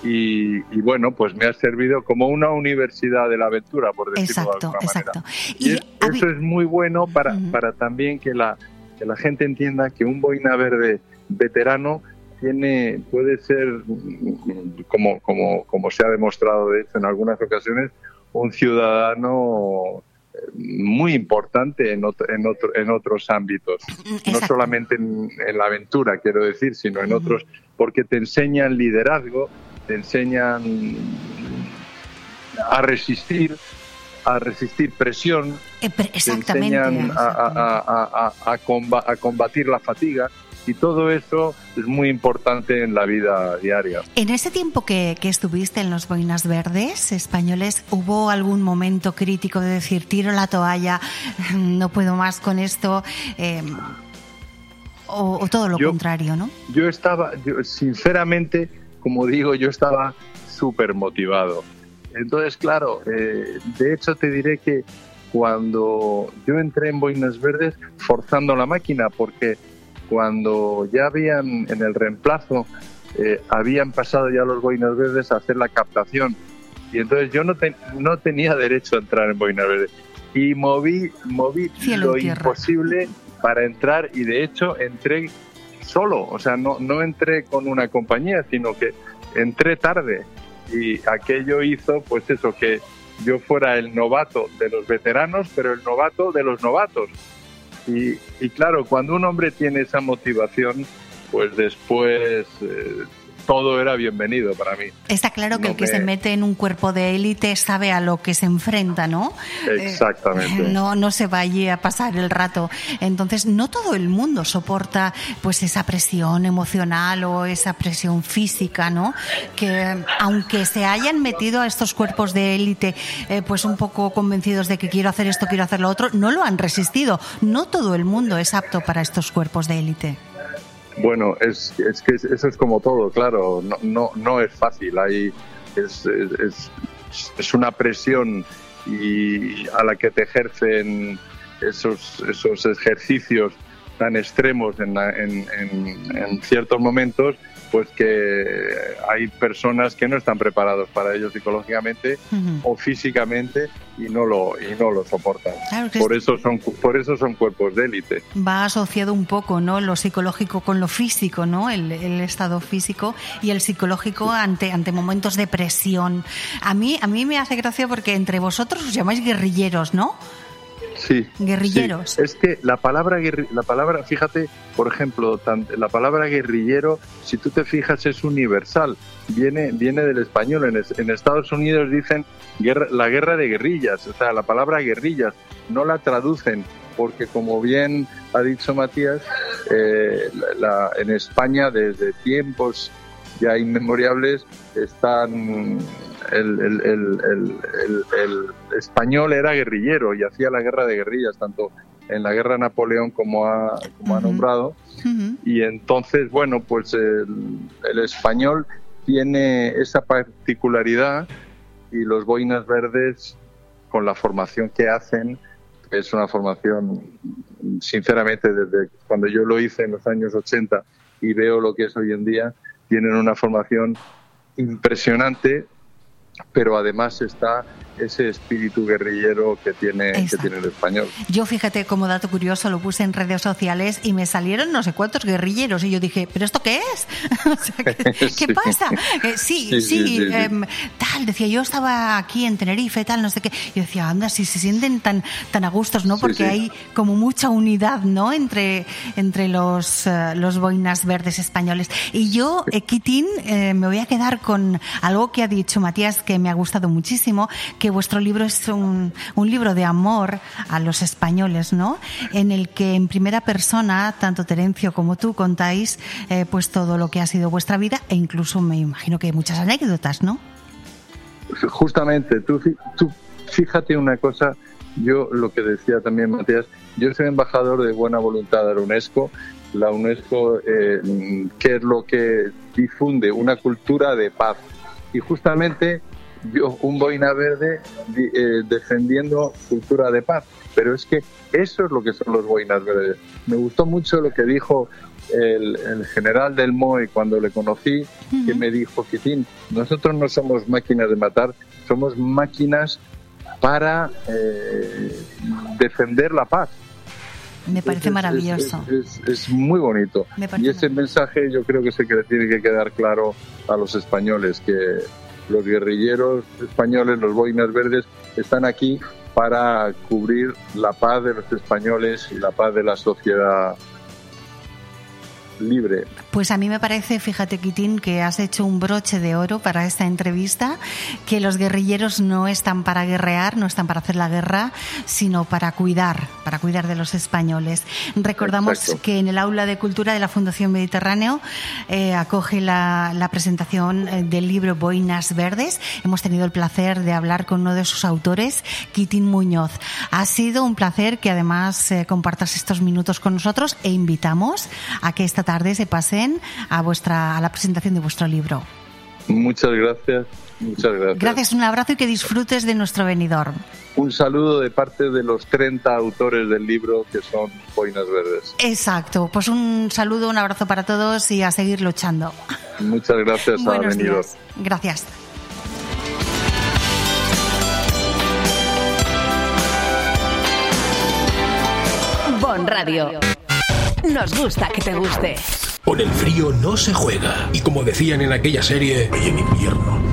y, y bueno, pues me ha servido como una universidad de la aventura, por decirlo de alguna exacto. manera. Y, es- eso es muy bueno para, para también que la, que la gente entienda que un boina verde veterano tiene, puede ser, mm, como, como, como se ha demostrado de hecho en algunas ocasiones, un ciudadano eh, muy importante en, otro, en, otro, en otros ámbitos, no solamente en, en, la aventura, quiero decir, sino en otros, porque te enseñan liderazgo, te enseñan a resistir, a resistir presión, Eh, pre- te Exactamente. enseñan a, a- a- a- a comba- a combatir la fatiga y todo eso es muy importante en la vida diaria. En ese tiempo que, que estuviste en los Boinas Verdes españoles, ¿hubo algún momento crítico de decir, tiro la toalla, no puedo más con esto? eh, o, o todo lo Yo- contrario, ¿no? Yo estaba, yo, sinceramente, como digo, yo estaba súper motivado. Entonces, claro, eh, de hecho te diré que cuando yo entré en Boinas Verdes forzando la máquina, porque cuando ya habían en el reemplazo, eh, habían pasado ya los Boinas Verdes a hacer la captación. Y entonces yo no, te- no tenía derecho a entrar en Boinas Verdes. Y moví, moví Cielo lo imposible para entrar y de hecho entré solo, o sea, no, no entré con una compañía, sino que entré tarde y aquello hizo pues eso, que yo fuera el novato de los veteranos, pero el novato de los novatos. Y, y claro, cuando un hombre tiene esa motivación, pues después eh, todo era bienvenido para mí. Está claro que No el que me- se mete en un cuerpo de élite sabe a lo que se enfrenta, ¿no? Exactamente. Eh, no, no se va allí a pasar el rato. Entonces, no todo el mundo soporta pues esa presión emocional o esa presión física, ¿no? Que aunque se hayan metido a estos cuerpos de élite, eh, pues un poco convencidos de que quiero hacer esto, quiero hacer lo otro, no lo han resistido. No todo el mundo es apto para estos cuerpos de élite. Bueno, es, que eso es como todo, claro, no, es fácil, hay, es, es, es- una presión y a la que te ejercen esos, esos ejercicios tan extremos en, en, en- en ciertos momentos, pues que hay personas que no están preparados para ello psicológicamente o físicamente y no lo y no lo soportan. Claro por es- eso son por eso son cuerpos de élite. va asociado un poco, ¿no? Lo psicológico con lo físico, ¿no? El, el estado físico y el psicológico ante, ante momentos de presión. A mí, a mí me hace gracia porque entre vosotros os llamáis guerrilleros, ¿no? Sí. Guerrilleros. sí. Es que la palabra, la palabra, fíjate, por ejemplo, tan- la palabra guerrillero, si tú te fijas, es universal. Viene, viene del español. En, es- en Estados Unidos dicen guerra- la guerra de guerrillas. O sea, la palabra guerrillas no la traducen porque, como bien ha dicho Matías, eh, la- la- en España desde tiempos ya inmemoriales están el, el- el- el- español era guerrillero y hacía la guerra de guerrillas tanto en la guerra de Napoleón como ha, como ha nombrado. Y entonces bueno pues el, el español tiene esa particularidad y los boinas verdes con la formación que hacen que es una formación sinceramente desde cuando yo lo hice en los años 80 y veo lo que es hoy en día tienen una formación impresionante pero además está ese espíritu guerrillero que tiene, que tiene el español. Yo, fíjate, como dato curioso, lo puse en redes sociales y me salieron no sé cuántos guerrilleros. Y yo dije, ¿pero esto qué es? O sea, ¿qué, qué Sí. pasa? Eh, sí, sí, Sí, em, tal. Decía, yo estaba aquí en Tenerife, tal, no sé qué. Y decía, anda, si se sienten tan, tan a gustos, ¿no? Porque hay como mucha unidad, ¿no? Entre, entre los, eh, los boinas verdes españoles. Y yo, eh, Kitín, eh, me voy a quedar con algo que ha dicho Matías que me ha gustado muchísimo, que vuestro libro es un, un libro de amor a los españoles, ¿no? En el que en primera persona, tanto Terencio como tú contáis eh, pues todo lo que ha sido vuestra vida e incluso me imagino que muchas anécdotas, ¿no? Justamente, tú, tú fíjate una cosa, yo lo que decía también Matías, yo soy embajador de buena voluntad de la UNESCO. La UNESCO, eh, ¿qué es lo que difunde? Una cultura de paz. Y justamente yo, un boina verde eh, defendiendo cultura de paz. Pero es que eso es lo que son los boinas verdes. Me gustó mucho lo que dijo el, el general del MOE cuando le conocí, que me dijo, Kitín, nosotros no somos máquinas de matar, somos máquinas para eh, defender la paz. Me parece Es- maravilloso. Es, es- es muy bonito. Y ese mensaje yo creo que es el que le tiene que quedar claro a los españoles, que los guerrilleros españoles, los boinas verdes, están aquí para cubrir la paz de los españoles y la paz de la sociedad libre. Pues a mí me parece, fíjate, Quitín, que has hecho un broche de oro para esta entrevista, que los guerrilleros no están para guerrear, no están para hacer la guerra, sino para cuidar, para cuidar de los españoles. Recordamos Exacto. que en el aula de cultura de la Fundación Mediterráneo eh, acoge la, la presentación eh, del libro Boinas Verdes. Hemos tenido el placer de hablar con uno de sus autores, Quitín Muñoz. Ha sido un placer que además eh, compartas estos minutos con nosotros e invitamos a que esta tarde se pasen a vuestra a la presentación de vuestro libro. Muchas gracias, muchas gracias. Gracias, un abrazo y que disfrutes de nuestro venidor. Un saludo de parte de los 30 autores del libro que son Boinas Verdes. Exacto, pues un saludo, un abrazo para todos y a seguir luchando. Muchas gracias a Buenos días. Gracias. Bon Radio. Nos gusta que te guste. Con el frío no se juega. Y como decían en aquella serie, Y en invierno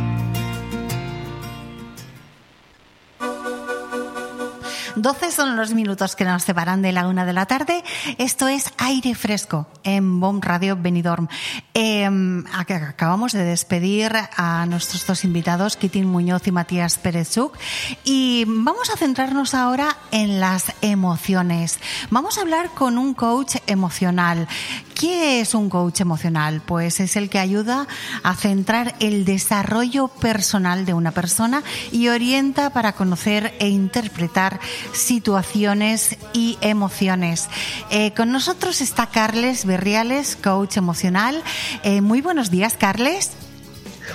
12 son los minutos que nos separan de la una de la tarde. Esto es Aire Fresco en BOM Radio Benidorm. Ac- acabamos de despedir a nuestros dos invitados, Kitin Muñoz y Matías Pérezuk, y vamos a centrarnos ahora en las emociones. Vamos a hablar con un coach emocional. ¿Qué es un coach emocional? Pues es el que ayuda a centrar el desarrollo personal de una persona y orienta para conocer e interpretar situaciones y emociones. Eh, con nosotros está Carles Berriales, coach emocional. Eh, muy buenos días, Carles.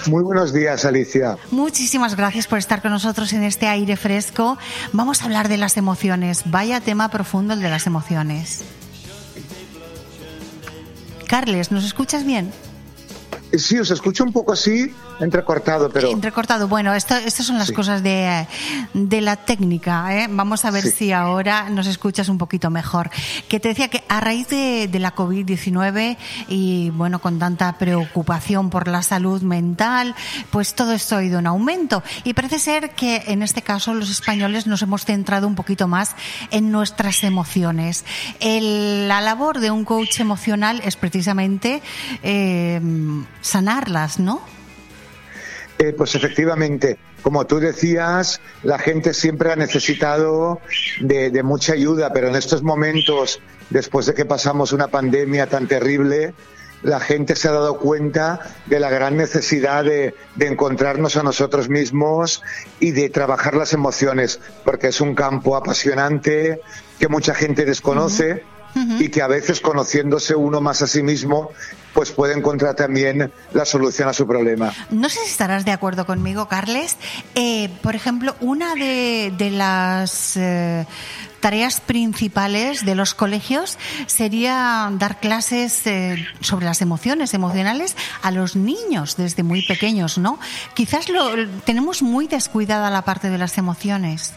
Muy buenos días, Alicia. Muchísimas gracias por estar con nosotros en este aire fresco. Vamos a hablar de las emociones. Vaya tema profundo el de las emociones. Carles, ¿nos escuchas bien? Sí, os escucho un poco así, entrecortado, pero Entrecortado. Bueno, esto, estas son las Sí. cosas de, de la técnica. ¿eh? Vamos a ver Sí. si ahora nos escuchas un poquito mejor. Que te decía que a raíz de, de la COVID-19 y bueno, con tanta preocupación por la salud mental, pues todo esto ha ido en aumento. Y parece ser que en este caso los españoles nos hemos centrado un poquito más en nuestras emociones. El- la labor de un coach emocional es precisamente eh, sanarlas, ¿no? eh, pues efectivamente, como tú decías, la gente siempre ha necesitado de, de mucha ayuda, pero en estos momentos, después de que pasamos una pandemia tan terrible, la gente se ha dado cuenta de la gran necesidad de, de encontrarnos a nosotros mismos y de trabajar las emociones, porque es un campo apasionante que mucha gente desconoce. Y que a veces conociéndose uno más a sí mismo, pues puede encontrar también la solución a su problema. No sé si estarás de acuerdo conmigo, Carles. Eh, por ejemplo, una de, de las eh, tareas principales de los colegios sería dar clases eh, sobre las emociones emocionales a los niños desde muy pequeños, ¿no? Quizás lo tenemos muy descuidada la parte de las emociones.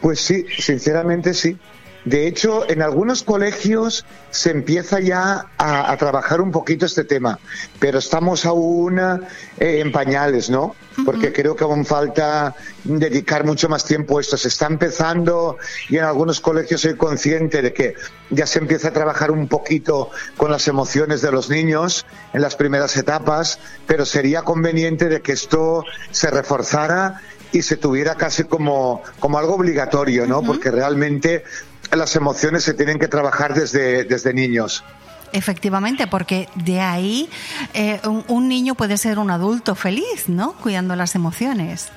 Pues sí, sinceramente sí. De hecho, en algunos colegios se empieza ya a, a trabajar un poquito este tema, pero estamos aún eh, en pañales, ¿no? Porque creo que aún falta dedicar mucho más tiempo a esto. Se está empezando y en algunos colegios soy consciente de que ya se empieza a trabajar un poquito con las emociones de los niños en las primeras etapas, pero sería conveniente de que esto se reforzara y se tuviera casi como, como algo obligatorio, ¿no? Porque realmente las emociones se tienen que trabajar desde, desde niños. Efectivamente, porque de ahí eh, un, un niño puede ser un adulto feliz, ¿no? Cuidando las emociones.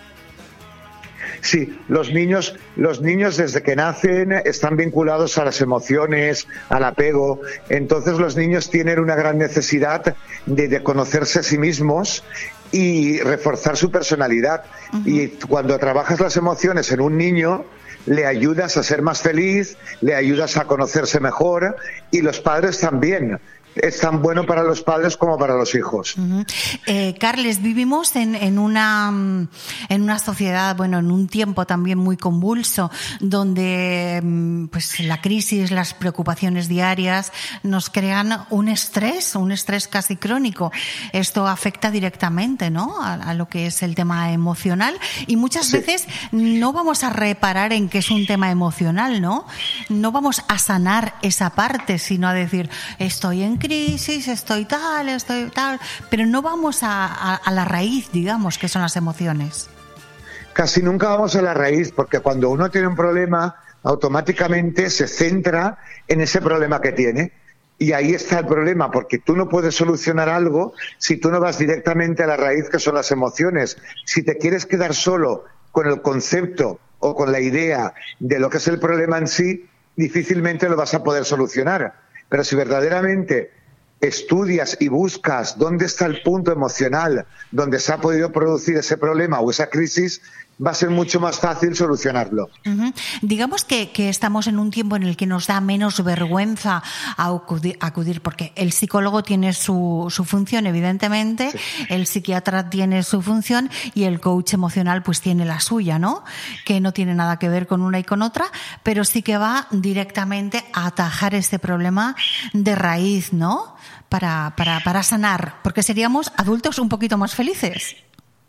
Sí, los niños, los niños desde que nacen están vinculados a las emociones, al apego. Entonces los niños tienen una gran necesidad de, de conocerse a sí mismos y reforzar su personalidad. Y cuando trabajas las emociones en un niño, le ayudas a ser más feliz, le ayudas a conocerse mejor y los padres también. Es tan bueno para los padres como para los hijos. Eh, Carles, vivimos en, en, una, mm, en una sociedad, bueno, en un tiempo también muy convulso, donde mm, pues, la crisis, las preocupaciones diarias nos crean un estrés, un estrés casi crónico. Esto afecta directamente ¿no? a, a lo que es el tema emocional y muchas veces no vamos a reparar en que es un tema emocional, ¿no? No vamos a sanar esa parte, sino a decir, estoy en crisis, estoy tal, estoy tal, pero no vamos a, a la raíz, digamos, que son las emociones. Casi nunca vamos a la raíz, porque cuando uno tiene un problema, automáticamente se centra en ese problema que tiene. Y ahí está el problema, porque tú no puedes solucionar algo si tú no vas directamente a la raíz que son las emociones. Si te quieres quedar solo con el concepto o con la idea de lo que es el problema en sí, difícilmente lo vas a poder solucionar. Pero si verdaderamente estudias y buscas dónde está el punto emocional donde se ha podido producir ese problema o esa crisis, va a ser mucho más fácil solucionarlo. Digamos que, que estamos en un tiempo en el que nos da menos vergüenza a acudir, acudir, porque el psicólogo tiene su, su función, evidentemente, el psiquiatra tiene su función y el coach emocional pues tiene la suya, ¿no? Que no tiene nada que ver con una y con otra, pero sí que va directamente a atajar este problema de raíz, ¿no? Para, para, para sanar, porque seríamos adultos un poquito más felices.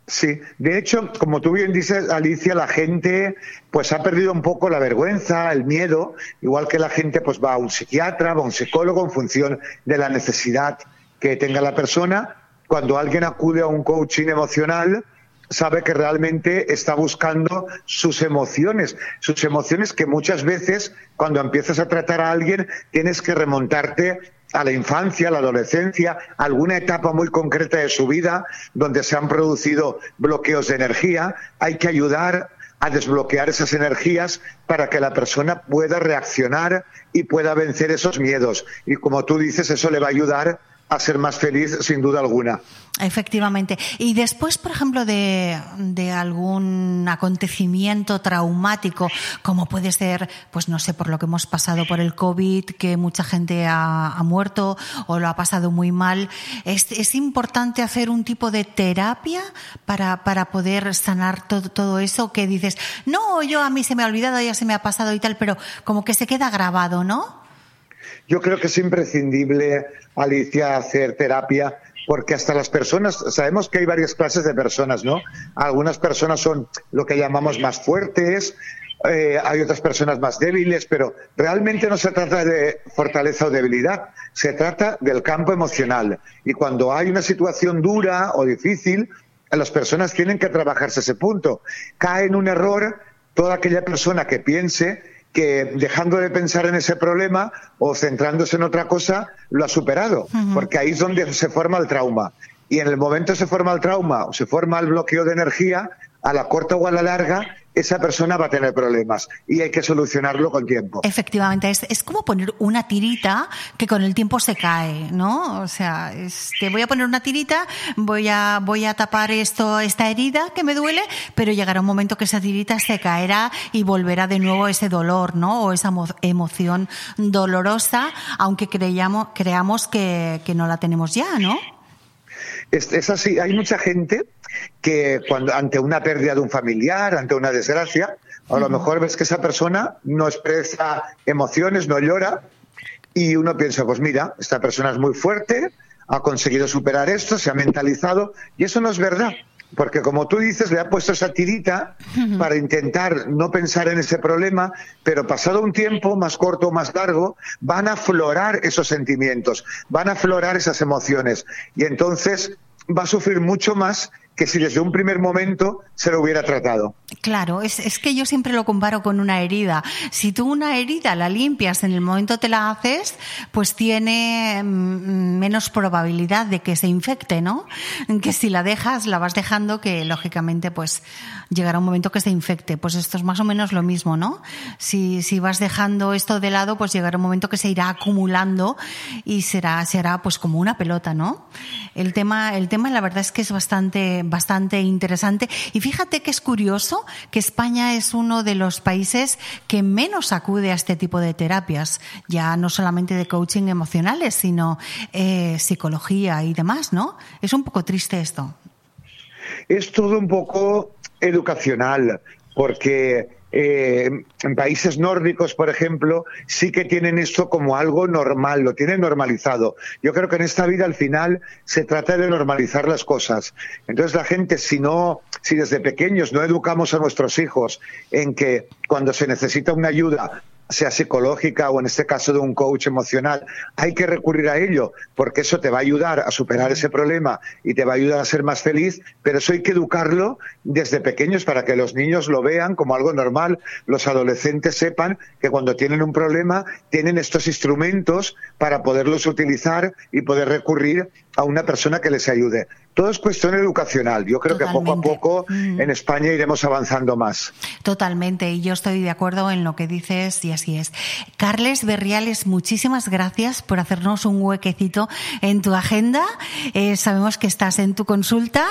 Sí, de hecho, como tú bien dices, Alicia, la gente pues ha perdido un poco la vergüenza, el miedo, igual que la gente pues va a un psiquiatra, va a un psicólogo en función de la necesidad que tenga la persona. Cuando alguien acude a un coaching emocional, sabe que realmente está buscando sus emociones, sus emociones que muchas veces cuando empiezas a tratar a alguien tienes que remontarte a la infancia, a la adolescencia, a alguna etapa muy concreta de su vida donde se han producido bloqueos de energía, hay que ayudar a desbloquear esas energías para que la persona pueda reaccionar y pueda vencer esos miedos. Y como tú dices, eso le va a ayudar a ser más feliz sin duda alguna. Efectivamente. Y después, por ejemplo, de, de, algún acontecimiento traumático, como puede ser, pues no sé, por lo que hemos pasado por el COVID, que mucha gente ha, muerto o lo ha pasado muy mal, ¿es, es importante hacer un tipo de terapia para, para poder sanar todo, todo eso que dices, no, yo a mí se me ha olvidado, ya se me ha pasado y tal, pero como que se queda grabado, ¿no? Yo creo que es imprescindible, Alicia, hacer terapia porque hasta las personas, sabemos que hay varias clases de personas, ¿no? Algunas personas son lo que llamamos más fuertes, eh, hay otras personas más débiles, pero realmente no se trata de fortaleza o debilidad, se trata del campo emocional. Y cuando hay una situación dura o difícil, las personas tienen que trabajarse ese punto. Cae en un error toda aquella persona que piense que dejando de pensar en ese problema o centrándose en otra cosa, lo ha superado, uh -huh. porque ahí es donde se forma el trauma. Y en el momento se forma el trauma o se forma el bloqueo de energía, a la corta o a la larga, esa persona va a tener problemas y hay que solucionarlo con tiempo. Efectivamente, es, es como poner una tirita que con el tiempo se cae, ¿no? O sea, es, te voy a poner una tirita, voy a, voy a tapar esto, esta herida que me duele, pero llegará un momento que esa tirita se caerá y volverá de nuevo ese dolor, ¿no? O esa emoción dolorosa, aunque creamos, creamos que, que no la tenemos ya, ¿no? Es, es, así, hay mucha gente que cuando ante una pérdida de un familiar, ante una desgracia, A lo mejor ves que esa persona no expresa emociones, no llora, y uno piensa, pues mira, esta persona es muy fuerte, ha conseguido superar esto, se ha mentalizado, y eso no es verdad. Porque como tú dices, le ha puesto esa tirita para intentar no pensar en ese problema, pero pasado un tiempo, más corto o más largo, van a aflorar esos sentimientos, van a aflorar esas emociones. Y entonces va a sufrir mucho más que si desde un primer momento se lo hubiera tratado. Claro, es, es, que yo siempre lo comparo con una herida. Si tú una herida la limpias, en el momento te la haces, pues tiene mm, menos probabilidad de que se infecte, ¿no? Que si la dejas, la vas dejando, que lógicamente pues llegará un momento que se infecte. Pues esto es más o menos lo mismo, ¿no? Si, si vas dejando esto de lado, pues llegará un momento que se irá acumulando y será, será pues como una pelota, ¿no? El tema, el tema la verdad es que es bastante, bastante interesante. Y fíjate que es curioso que España es uno de los países que menos acude a este tipo de terapias, ya no solamente de coaching emocionales, sino eh, psicología y demás, ¿no? Es un poco triste esto. Es todo un poco educacional, porque eh, en países nórdicos, por ejemplo, sí que tienen esto como algo normal, lo tienen normalizado. Yo creo que en esta vida al final se trata de normalizar las cosas. Entonces la gente, si no, si desde pequeños no educamos a nuestros hijos en que cuando se necesita una ayuda sea psicológica o en este caso de un coach emocional, hay que recurrir a ello porque eso te va a ayudar a superar ese problema y te va a ayudar a ser más feliz, pero eso hay que educarlo desde pequeños para que los niños lo vean como algo normal, los adolescentes sepan que cuando tienen un problema tienen estos instrumentos para poderlos utilizar y poder recurrir a una persona que les ayude. Todo es cuestión educacional. Yo creo Totalmente. que poco a poco mm. en España iremos avanzando más. Totalmente, y yo estoy de acuerdo en lo que dices y así es. Carles Berriales, muchísimas gracias por hacernos un huequecito en tu agenda. Eh, sabemos que estás en tu consulta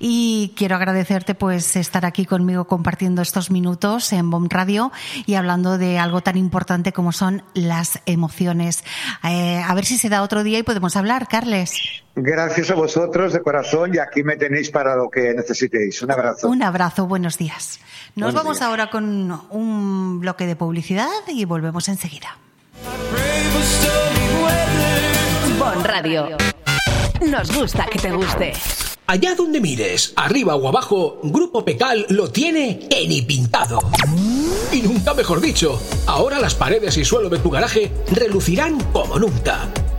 y quiero agradecerte pues estar aquí conmigo compartiendo estos minutos en BOM Radio y hablando de algo tan importante como son las emociones. Eh, a ver si se da otro día y podemos hablar, Carles. Gracias a vosotros de corazón y aquí me tenéis para lo que necesitéis. Un abrazo. Un abrazo, buenos días. Nos buenos vamos días. ahora con un bloque de publicidad y volvemos enseguida. Bon Radio. Nos gusta que te guste. Allá donde mires, arriba o abajo, Grupo Pecal lo tiene en y pintado. Y nunca mejor dicho, ahora las paredes y suelo de tu garaje relucirán como nunca.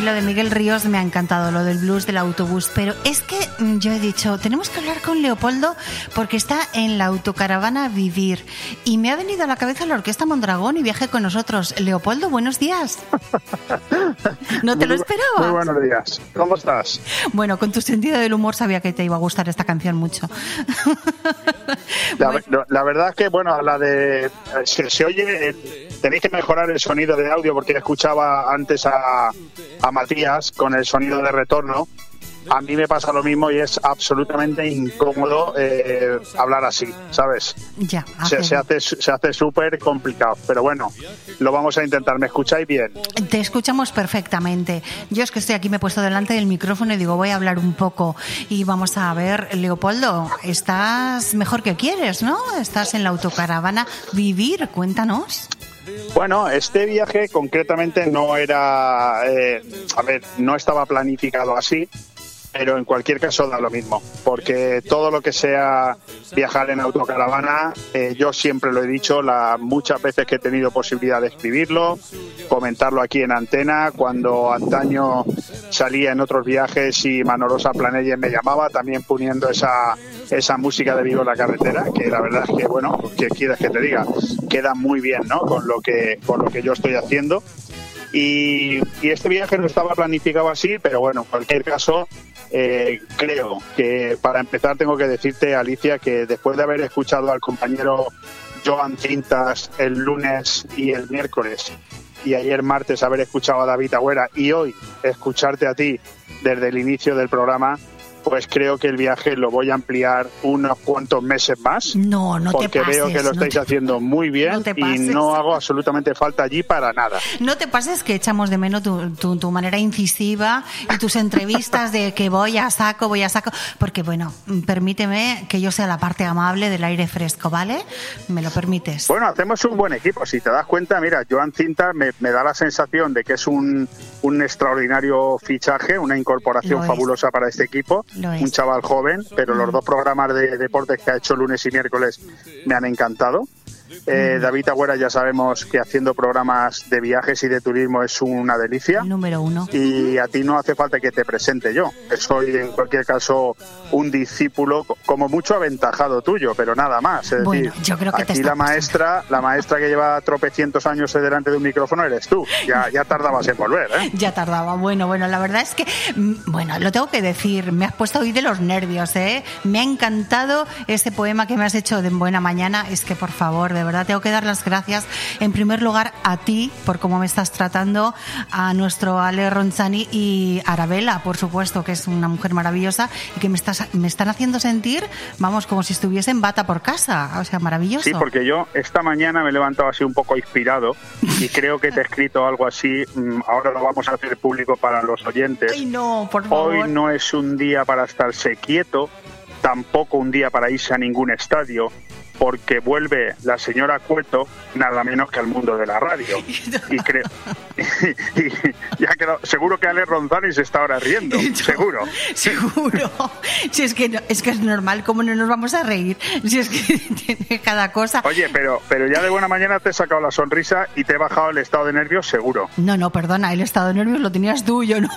Mí lo de Miguel Ríos me ha encantado, lo del blues del autobús, pero es que mm, yo he dicho, tenemos que hablar con Leopoldo porque está en la autocaravana Vivir y me ha venido a la cabeza la Orquesta Mondragón y viaje con nosotros. Leopoldo, buenos días. ¿No te lo esperaba? Muy buenos días. ¿Cómo estás? Bueno, con tu sentido del humor sabía que te iba a gustar esta canción mucho. La, la verdad es que, bueno, la de... Se, se oye... eh, Tenéis que mejorar el sonido de audio porque escuchaba antes a, a Matías con el sonido de retorno. A mí me pasa lo mismo y es absolutamente incómodo eh, hablar así, ¿sabes? Ya, Se, se hace se hace súper complicado, pero bueno, lo vamos a intentar. ¿Me escucháis bien? Te escuchamos perfectamente. Yo es que estoy aquí, me he puesto delante del micrófono y digo, voy a hablar un poco. Y vamos a ver, Leopoldo, estás mejor que quieres, ¿no? Estás en la autocaravana Vivir, cuéntanos. Bueno, este viaje concretamente no era, eh, a ver, no estaba planificado así, pero en cualquier caso da lo mismo, porque todo lo que sea viajar en autocaravana, eh, yo siempre lo he dicho, la, muchas veces que he tenido posibilidad de escribirlo, comentarlo aquí en antena, cuando antaño salía en otros viajes y Manorosa Planelles me llamaba, también poniendo esa, esa música de Vivo en la Carretera, que la verdad es que, bueno, que quieres que te diga, queda muy bien, ¿no? Con lo que, con lo que yo estoy haciendo. Y, este viaje no estaba planificado así, pero bueno, en cualquier caso, eh, creo que para empezar tengo que decirte, Alicia, que después de haber escuchado al compañero Joan Cintas el lunes y el miércoles, y ayer martes haber escuchado a David Agüera y hoy escucharte a ti desde el inicio del programa, pues creo que el viaje lo voy a ampliar unos cuantos meses más. No, no te porque pases. veo que lo no estáis te- haciendo muy bien no te y no hago absolutamente falta allí para nada. No te pases que echamos de menos tu, tu- tu manera incisiva y tus entrevistas de que voy a saco, voy a saco, porque bueno, permíteme que yo sea la parte amable del aire fresco, ¿vale? ¿Me lo permites? Bueno, hacemos un buen equipo. Si te das cuenta, mira, Joan Cinta me, me da la sensación de que es un, un extraordinario fichaje, una incorporación fabulosa para este equipo. Un chaval joven, pero los dos programas de deportes que ha hecho lunes y miércoles me han encantado. Eh. David Agüera ya sabemos que haciendo programas de viajes y de turismo es una delicia. Número uno. Y a ti no hace falta que te presente yo. Soy en cualquier caso un discípulo como mucho aventajado tuyo, pero nada más. Es Bueno, decir, yo creo que te aquí la maestra, la maestra que lleva tropecientos años delante de un micrófono eres tú. Ya, ya tardabas en volver, ¿eh? Ya tardaba. Bueno, bueno, la verdad es que, mm, bueno, lo tengo que decir, me has puesto hoy de los nervios, ¿eh? Me ha encantado ese poema que me has hecho de en buena mañana. Es que, por favor, de verdad, tengo que dar las gracias, en primer lugar, a ti por cómo me estás tratando, a nuestro Ale Ronzani y a Arabella, por supuesto, que es una mujer maravillosa y que me, estás, me están haciendo sentir, vamos, como si estuviese en bata por casa. O sea, maravilloso. Sí, porque yo esta mañana me he levantado así un poco inspirado y creo que te he escrito algo así. mm, Ahora lo vamos a hacer público para los oyentes. Ay, no, por favor. Hoy no es un día para estarse quieto, tampoco un día para irse a ningún estadio, porque vuelve la señora Cueto nada menos que al mundo de la radio. Y creo. y, ya ha quedado- seguro que Ale Ronzani se está ahora riendo. Seguro. Seguro. Si es que no- es que es normal, ¿cómo no nos vamos a reír? Si es que tiene cada cosa. Oye, pero, pero ya de buena mañana te he sacado la sonrisa y te he bajado el estado de nervios, seguro. No, no, perdona, el estado de nervios lo tenías tú, yo no.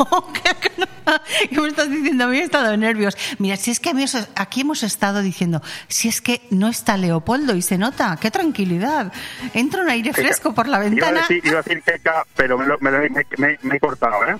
¿Qué me estás diciendo a mí estado de nervios? Mira, si es que a mí aquí hemos estado diciendo, si es que no está Leopoldo y se nota, qué tranquilidad. Entra un aire fresco por la Iba a ventana. decir, iba a decir que ca- pero me, lo- me, lo- me- me- me he cortado, ¿eh?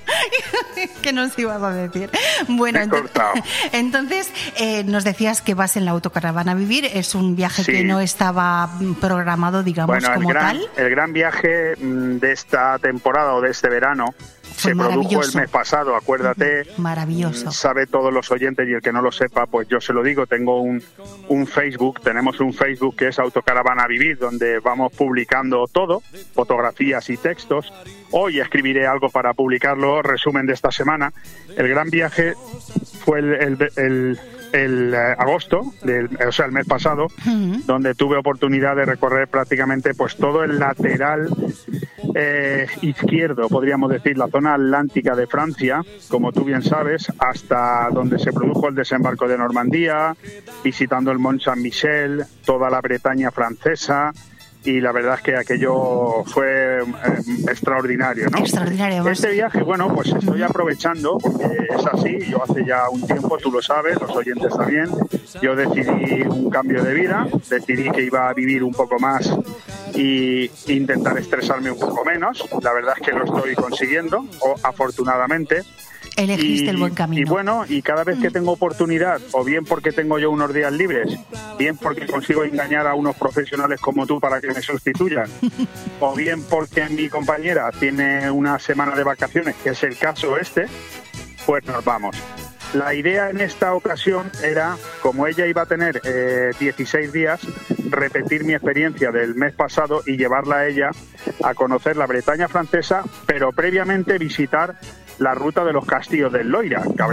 ¿Qué nos ibas a decir? Bueno, Me he ento- cortado. entonces eh, nos decías que vas en la autocaravana a vivir. Es un viaje Sí. que no estaba programado, digamos, Bueno, el como gran, tal. el gran viaje mm, de esta temporada o de este verano Fue se produjo el mes pasado, acuérdate. Maravilloso. Mm, Sabe todos los oyentes y el que no lo sepa, pues yo se lo digo, tengo un, un Facebook, tenemos un Facebook que es Autocaravana Vivir, donde vamos publicando todo, fotografías y textos. Hoy escribiré algo para publicarlo, resumen de esta semana. El gran viaje fue el, el- el- el, eh, agosto, del, o sea, el mes pasado, donde tuve oportunidad de recorrer prácticamente pues todo el lateral eh, izquierdo, podríamos decir, la zona atlántica de Francia, como tú bien sabes, hasta donde se produjo el desembarco de Normandía, visitando el Mont Saint-Michel, toda la Bretaña francesa, y la verdad es que aquello fue eh, extraordinario, ¿no? Extraordinario. Este viaje, bueno, pues estoy aprovechando, porque es así, yo hace ya un tiempo, tú lo sabes, los oyentes también, yo decidí un cambio de vida, decidí que iba a vivir un poco más y intentar estresarme un poco menos, la verdad es que lo estoy consiguiendo, o afortunadamente. Elegiste Y- el buen camino. Y bueno, y cada vez que tengo oportunidad, o bien porque tengo yo unos días libres, bien porque consigo engañar a unos profesionales como tú para que me sustituyan, o bien porque mi compañera tiene una semana de vacaciones, que es el caso este, pues nos vamos. La idea en esta ocasión era, como ella iba a tener eh, 16 días, repetir mi experiencia del mes pasado y llevarla a ella a conocer la Bretaña francesa, pero previamente visitar la ruta de los castillos del Loira, que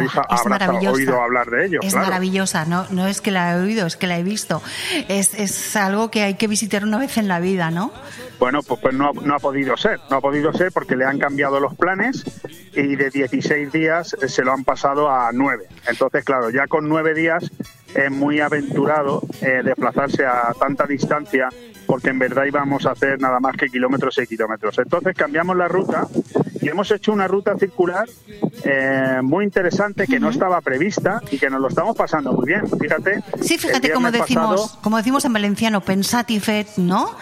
maravillosa. oído hablar de ello. Es claro. maravillosa, no, no es que la he oído, es que la he visto. Es, es algo que hay que visitar una vez en la vida, ¿no? Bueno, pues, pues no, no ha podido ser, no ha podido ser porque le han cambiado los planes y de 16 días eh, se lo han pasado a 9. Entonces, claro, ya con 9 días es muy aventurado eh, desplazarse a tanta distancia porque en verdad íbamos a hacer nada más que kilómetros y kilómetros. Entonces cambiamos la ruta y hemos hecho una ruta circular eh, muy interesante que no estaba prevista y que nos lo estamos pasando muy bien. Fíjate. Sí, fíjate como decimos, pasado- como decimos en valenciano, pensat y fet, ¿no?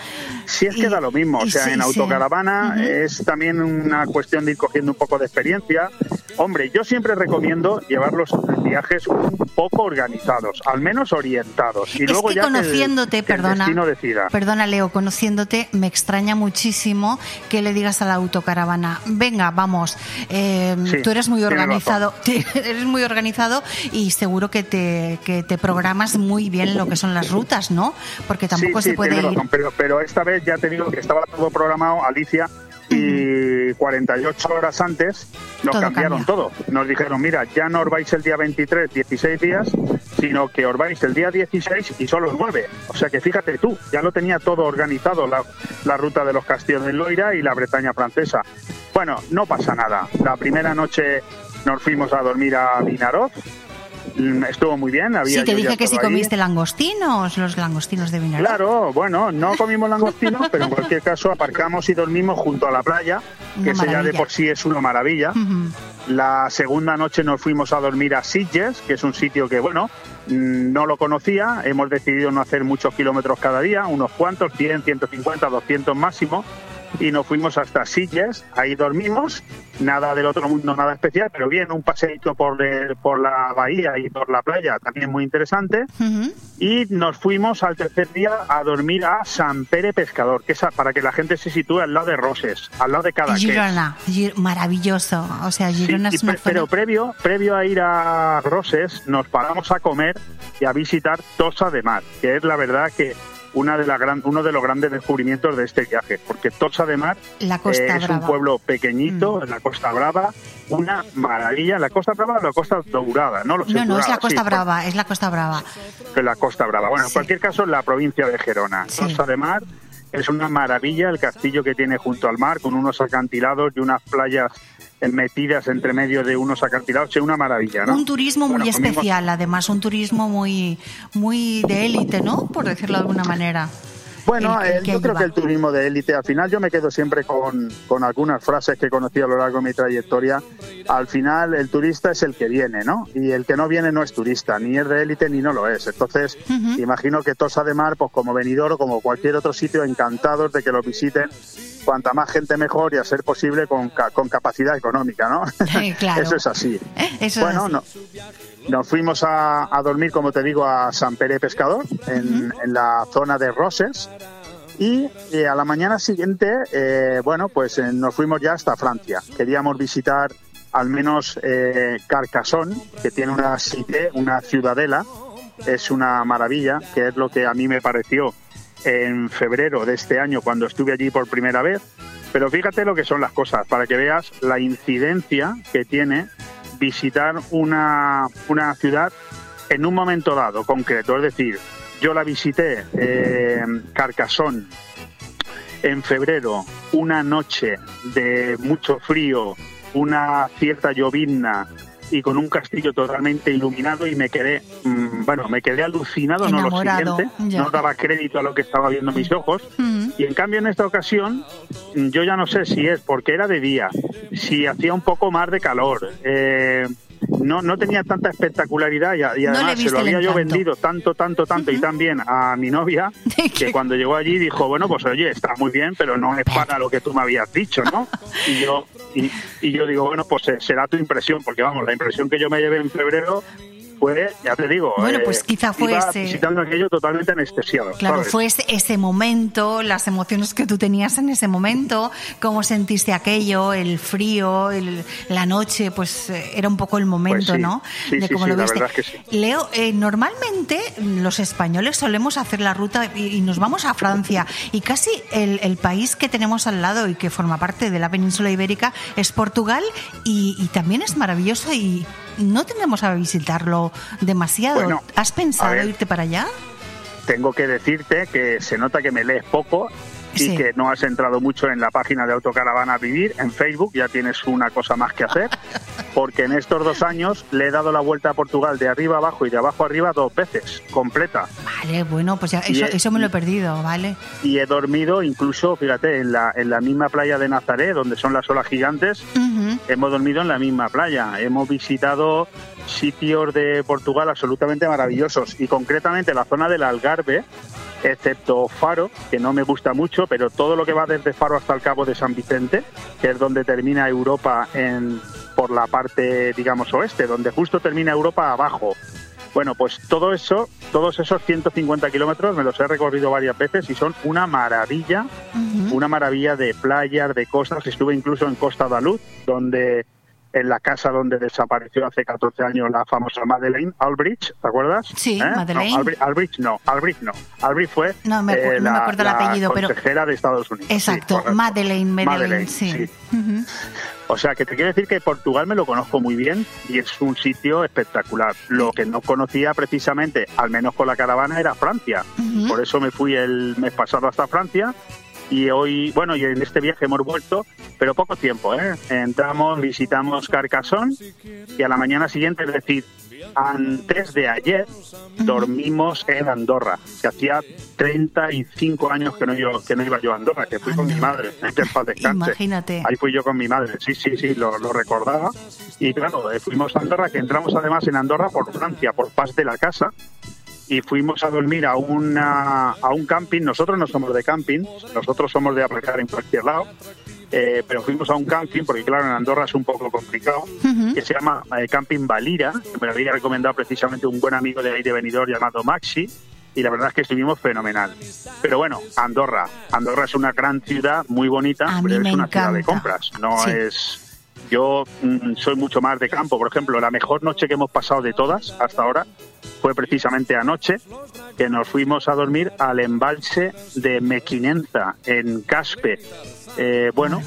Sí, es que da lo mismo. O sea, sí, en sí. autocaravana es también una cuestión de ir cogiendo un poco de experiencia. Hombre, yo siempre recomiendo llevar los viajes un poco organizados, al menos orientados. Y Es luego que ya conociéndote, que perdona, destino decida. perdona Leo, conociéndote, me extraña muchísimo que le digas a la autocaravana, venga, vamos, eh, Sí, tú eres muy organizado, eres muy organizado y seguro que te, que te programas muy bien lo que son las rutas, ¿no? Porque tampoco sí, se puede ir. razón, pero, pero esta vez ya te digo que estaba todo programado, Alicia, y 48 horas antes nos Todo cambiaron cambia. todo. Nos dijeron, mira, ya no os vais el día 23, 16 días, sino que os vais el día 16 y solo 9. O sea que fíjate tú, ya lo tenía todo organizado, la, la ruta de los castillos del Loira y la Bretaña francesa. Bueno, no pasa nada. La primera noche nos fuimos a dormir a Vinaroz. Mm, Estuvo muy bien. Había Sí, te dije que si comiste langostinos, los langostinos de Vinaròs. Claro, bueno, no comimos langostinos, pero en cualquier caso aparcamos y dormimos junto a la playa, que eso ya de por sí es una maravilla. La segunda noche nos fuimos a dormir a Sitges, que es un sitio que, bueno, mm, no lo conocía. Hemos decidido no hacer muchos kilómetros cada día, unos cuantos, 100, 150, 200 máximo. Y nos fuimos hasta Sitges, ahí dormimos, nada del otro mundo, nada especial, pero bien, un paseíto por, el- por la bahía y por la playa, también muy interesante Ujú. y nos fuimos al tercer día a dormir a San Pere Pescador, que es a- para que la gente se sitúe al lado de Roses, al lado de Cadaqués. Girona, Gir- maravilloso. O sea, Sí, Girona y es una pre- pero previo, previo a ir a Roses, nos paramos a comer y a visitar Tosa de Mar, que es la verdad que una de la gran, uno de los grandes descubrimientos de este viaje, porque Tosa de Mar La Costa eh, es Brava. Mm. un pueblo pequeñito en la Costa Brava, una maravilla, la Costa Brava o la Costa Dorada, no lo sé. No, no, es la Costa Brava, es la Costa Brava. de la Costa Brava. Bueno, en cualquier caso, en la provincia de Gerona. Sí. Costa de Mar es una maravilla el castillo que tiene junto al mar, con unos acantilados y unas playas metidas entre medio de unos acantilados. Es una maravilla, ¿no? Un turismo muy Bueno, comimos- especial, además, un turismo muy, muy de élite, ¿no? Por decirlo de alguna manera. Bueno, El- el eh, yo creo que el turismo de élite, al final yo me quedo siempre con, con algunas frases que conocí a lo largo de mi trayectoria. Al final el turista es el que viene, ¿no? Y el que no viene no es turista, ni es de élite ni no lo es. Entonces, imagino que Tosa de Mar, pues como venidor o como cualquier otro sitio, encantados de que lo visiten. Cuanta más gente mejor y a ser posible con, con capacidad económica, ¿no? Eh, claro. Eso es así. Eso bueno, es no, nos fuimos a, a dormir, como te digo, a San Pere Pescador, en, en la zona de Roses. Y eh, a la mañana siguiente, eh, bueno, pues eh, nos fuimos ya hasta Francia. Queríamos visitar al menos Carcassonne, que tiene una cité, una ciudadela. Es una maravilla, que es lo que a mí me pareció en febrero de este año cuando estuve allí por primera vez. Pero fíjate lo que son las cosas, para que veas la incidencia que tiene visitar una, una ciudad en un momento dado, concreto. Es decir, yo la visité eh, Carcassonne en febrero, una noche de mucho frío, una cierta llovizna y con un castillo totalmente iluminado y me quedé, mm, bueno, me quedé alucinado, no lo siguiente, ya. no daba crédito a lo que estaba viendo mis ojos. Y en cambio en esta ocasión, yo ya no sé si es porque era de día, si hacía un poco más de calor. eh, no, no tenía tanta espectacularidad y, y No le además se lo había yo vendido tanto, tanto, tanto y tan bien a mi novia que cuando llegó allí dijo, bueno, pues oye, está muy bien, pero no es para lo que tú me habías dicho, ¿no? Y yo, y, y yo digo, bueno, pues eh, será tu impresión, porque vamos, la impresión que yo me llevé en febrero fue, ya te digo, Bueno, eh, pues quizá fue iba ese- visitando aquello totalmente anestesiado. Claro, ¿sabes? fue ese, ese momento, las emociones que tú tenías en ese momento, cómo sentiste aquello, el frío, el- la noche, pues eh, era un poco el momento, Pues sí. ¿no? Sí, de sí, cómo sí, lo la verdad es que sí. Leo, eh, normalmente los españoles solemos hacer la ruta y, y nos vamos a Francia y casi el, el país que tenemos al lado y que forma parte de la península ibérica es Portugal y, y también es maravilloso y no tendremos a visitarlo demasiado. Bueno, ¿Has pensado irte para allá? tengo que decirte que se nota que me lees poco y que no has entrado mucho en la página de Autocaravana Vivir en Facebook, ya tienes una cosa más que hacer, porque en estos dos años le he dado la vuelta a Portugal de arriba abajo y de abajo arriba dos veces, completa. Vale, bueno, pues ya, eso, es- eso me lo he perdido, ¿vale? Y he dormido incluso, fíjate, en la, en la misma playa de Nazaré, donde son las olas gigantes, hemos dormido en la misma playa. Hemos visitado sitios de Portugal absolutamente maravillosos y concretamente la zona del Algarve, excepto Faro, que no me gusta mucho, pero todo lo que va desde Faro hasta el Cabo de San Vicente, que es donde termina Europa en, por la parte, digamos, oeste, donde justo termina Europa abajo. Bueno, pues todo eso, todos esos 150 kilómetros me los he recorrido varias veces y son una maravilla una maravilla de playas, de costas. Estuve incluso en Costa da Luz, donde en la casa donde desapareció hace 14 años la famosa Madeleine Albridge, ¿te acuerdas? Sí, ¿Eh? Madeleine. No, Albridge, Albridge no, Albridge no. Albridge fue No me acu- eh, no me la, acuerdo el la apellido, pero- consejera de Estados Unidos. Exacto. Madeleine, Madeleine, Madeleine, sí. O sea, que te quiero decir que Portugal me lo conozco muy bien y es un sitio espectacular. Lo que no conocía precisamente, al menos con la caravana, era Francia. Por eso me fui el mes pasado hasta Francia y hoy, bueno, y en este viaje hemos vuelto, pero poco tiempo, ¿eh? Entramos, visitamos Carcassonne y a la mañana siguiente, es decir, antes de ayer, dormimos en Andorra, que hacía 35 años que no, yo, que no iba yo a Andorra, que fui con mi madre, que en paz descanse. Imagínate. Ahí fui yo con mi madre, sí, sí, sí, lo, lo recordaba. Y claro, eh, fuimos a Andorra, que entramos además en Andorra por Francia, por Paz de la Casa, y fuimos a dormir a, una, a un camping. Nosotros no somos de camping, nosotros somos de aparcar en cualquier lado. eh, pero fuimos a un camping, porque claro, en Andorra es un poco complicado, que se llama eh, Camping Valira, que me lo había recomendado precisamente un buen amigo de ahí de Benidorm llamado Maxi, y la verdad es que estuvimos fenomenal. Pero bueno, Andorra. Andorra es una gran ciudad, muy bonita, A pero es una ciudad de encanta. compras, no Sí. es... Yo mm, soy mucho más de campo. Por ejemplo, la mejor noche que hemos pasado de todas hasta ahora fue precisamente anoche, que nos fuimos a dormir al embalse de Mequinenza, en Caspe. Eh, bueno,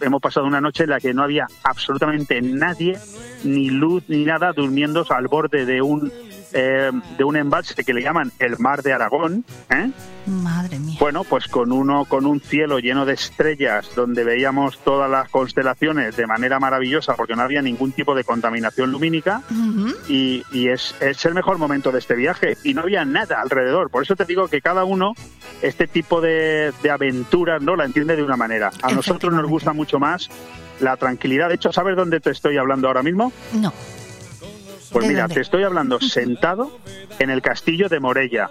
hemos pasado una noche en la que no había absolutamente nadie, ni luz ni nada, durmiendo al borde de un eh, de un embalse que le llaman el Mar de Aragón, ¿eh? Madre mía. Bueno, pues con uno, con un cielo lleno de estrellas, donde veíamos todas las constelaciones de manera maravillosa, porque no había ningún tipo de contaminación lumínica, y es, es el mejor momento de este viaje, y no había nada alrededor. Por eso te digo que cada uno, este tipo de, de aventuras, no la entiende de una manera. A nosotros nos gusta mucho más la tranquilidad. De hecho, ¿sabes dónde te estoy hablando ahora mismo? No. Pues ¿De mira, dónde? te estoy hablando sentado en el castillo de Morella,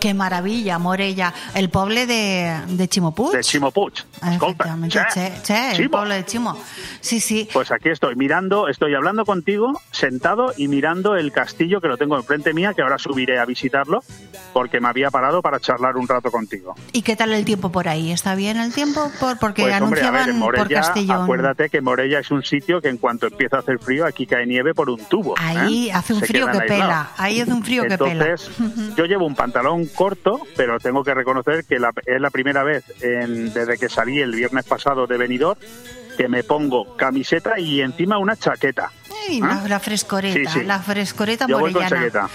Qué maravilla, Morella. El pueblo de, de Chimopuch. de Chimopuch. Escolta, Efectivamente, che, che, el pueblo de Chimo. Sí, sí. Pues aquí estoy mirando, estoy hablando contigo, sentado y mirando el castillo que lo tengo enfrente mía, que ahora subiré a visitarlo, porque me había parado para charlar un rato contigo. ¿Y qué tal el tiempo por ahí? ¿Está bien el tiempo? Por, porque Pues hombre, a anunciaban ver, en por Morella, Castellón. acuérdate que Morella es un sitio que en cuanto empieza a hacer frío, aquí cae nieve por un tubo. Ahí ¿eh? hace un Se frío que pela. Ahí hace un frío que pela. Entonces, yo llevo un pantalón corto, pero tengo que reconocer que la- es la primera vez en- desde que salí el viernes pasado de Benidorm que me pongo camiseta y encima una chaqueta. Ay, la, la frescoreta, Sí, sí. la frescoreta Yo voy con chaqueta.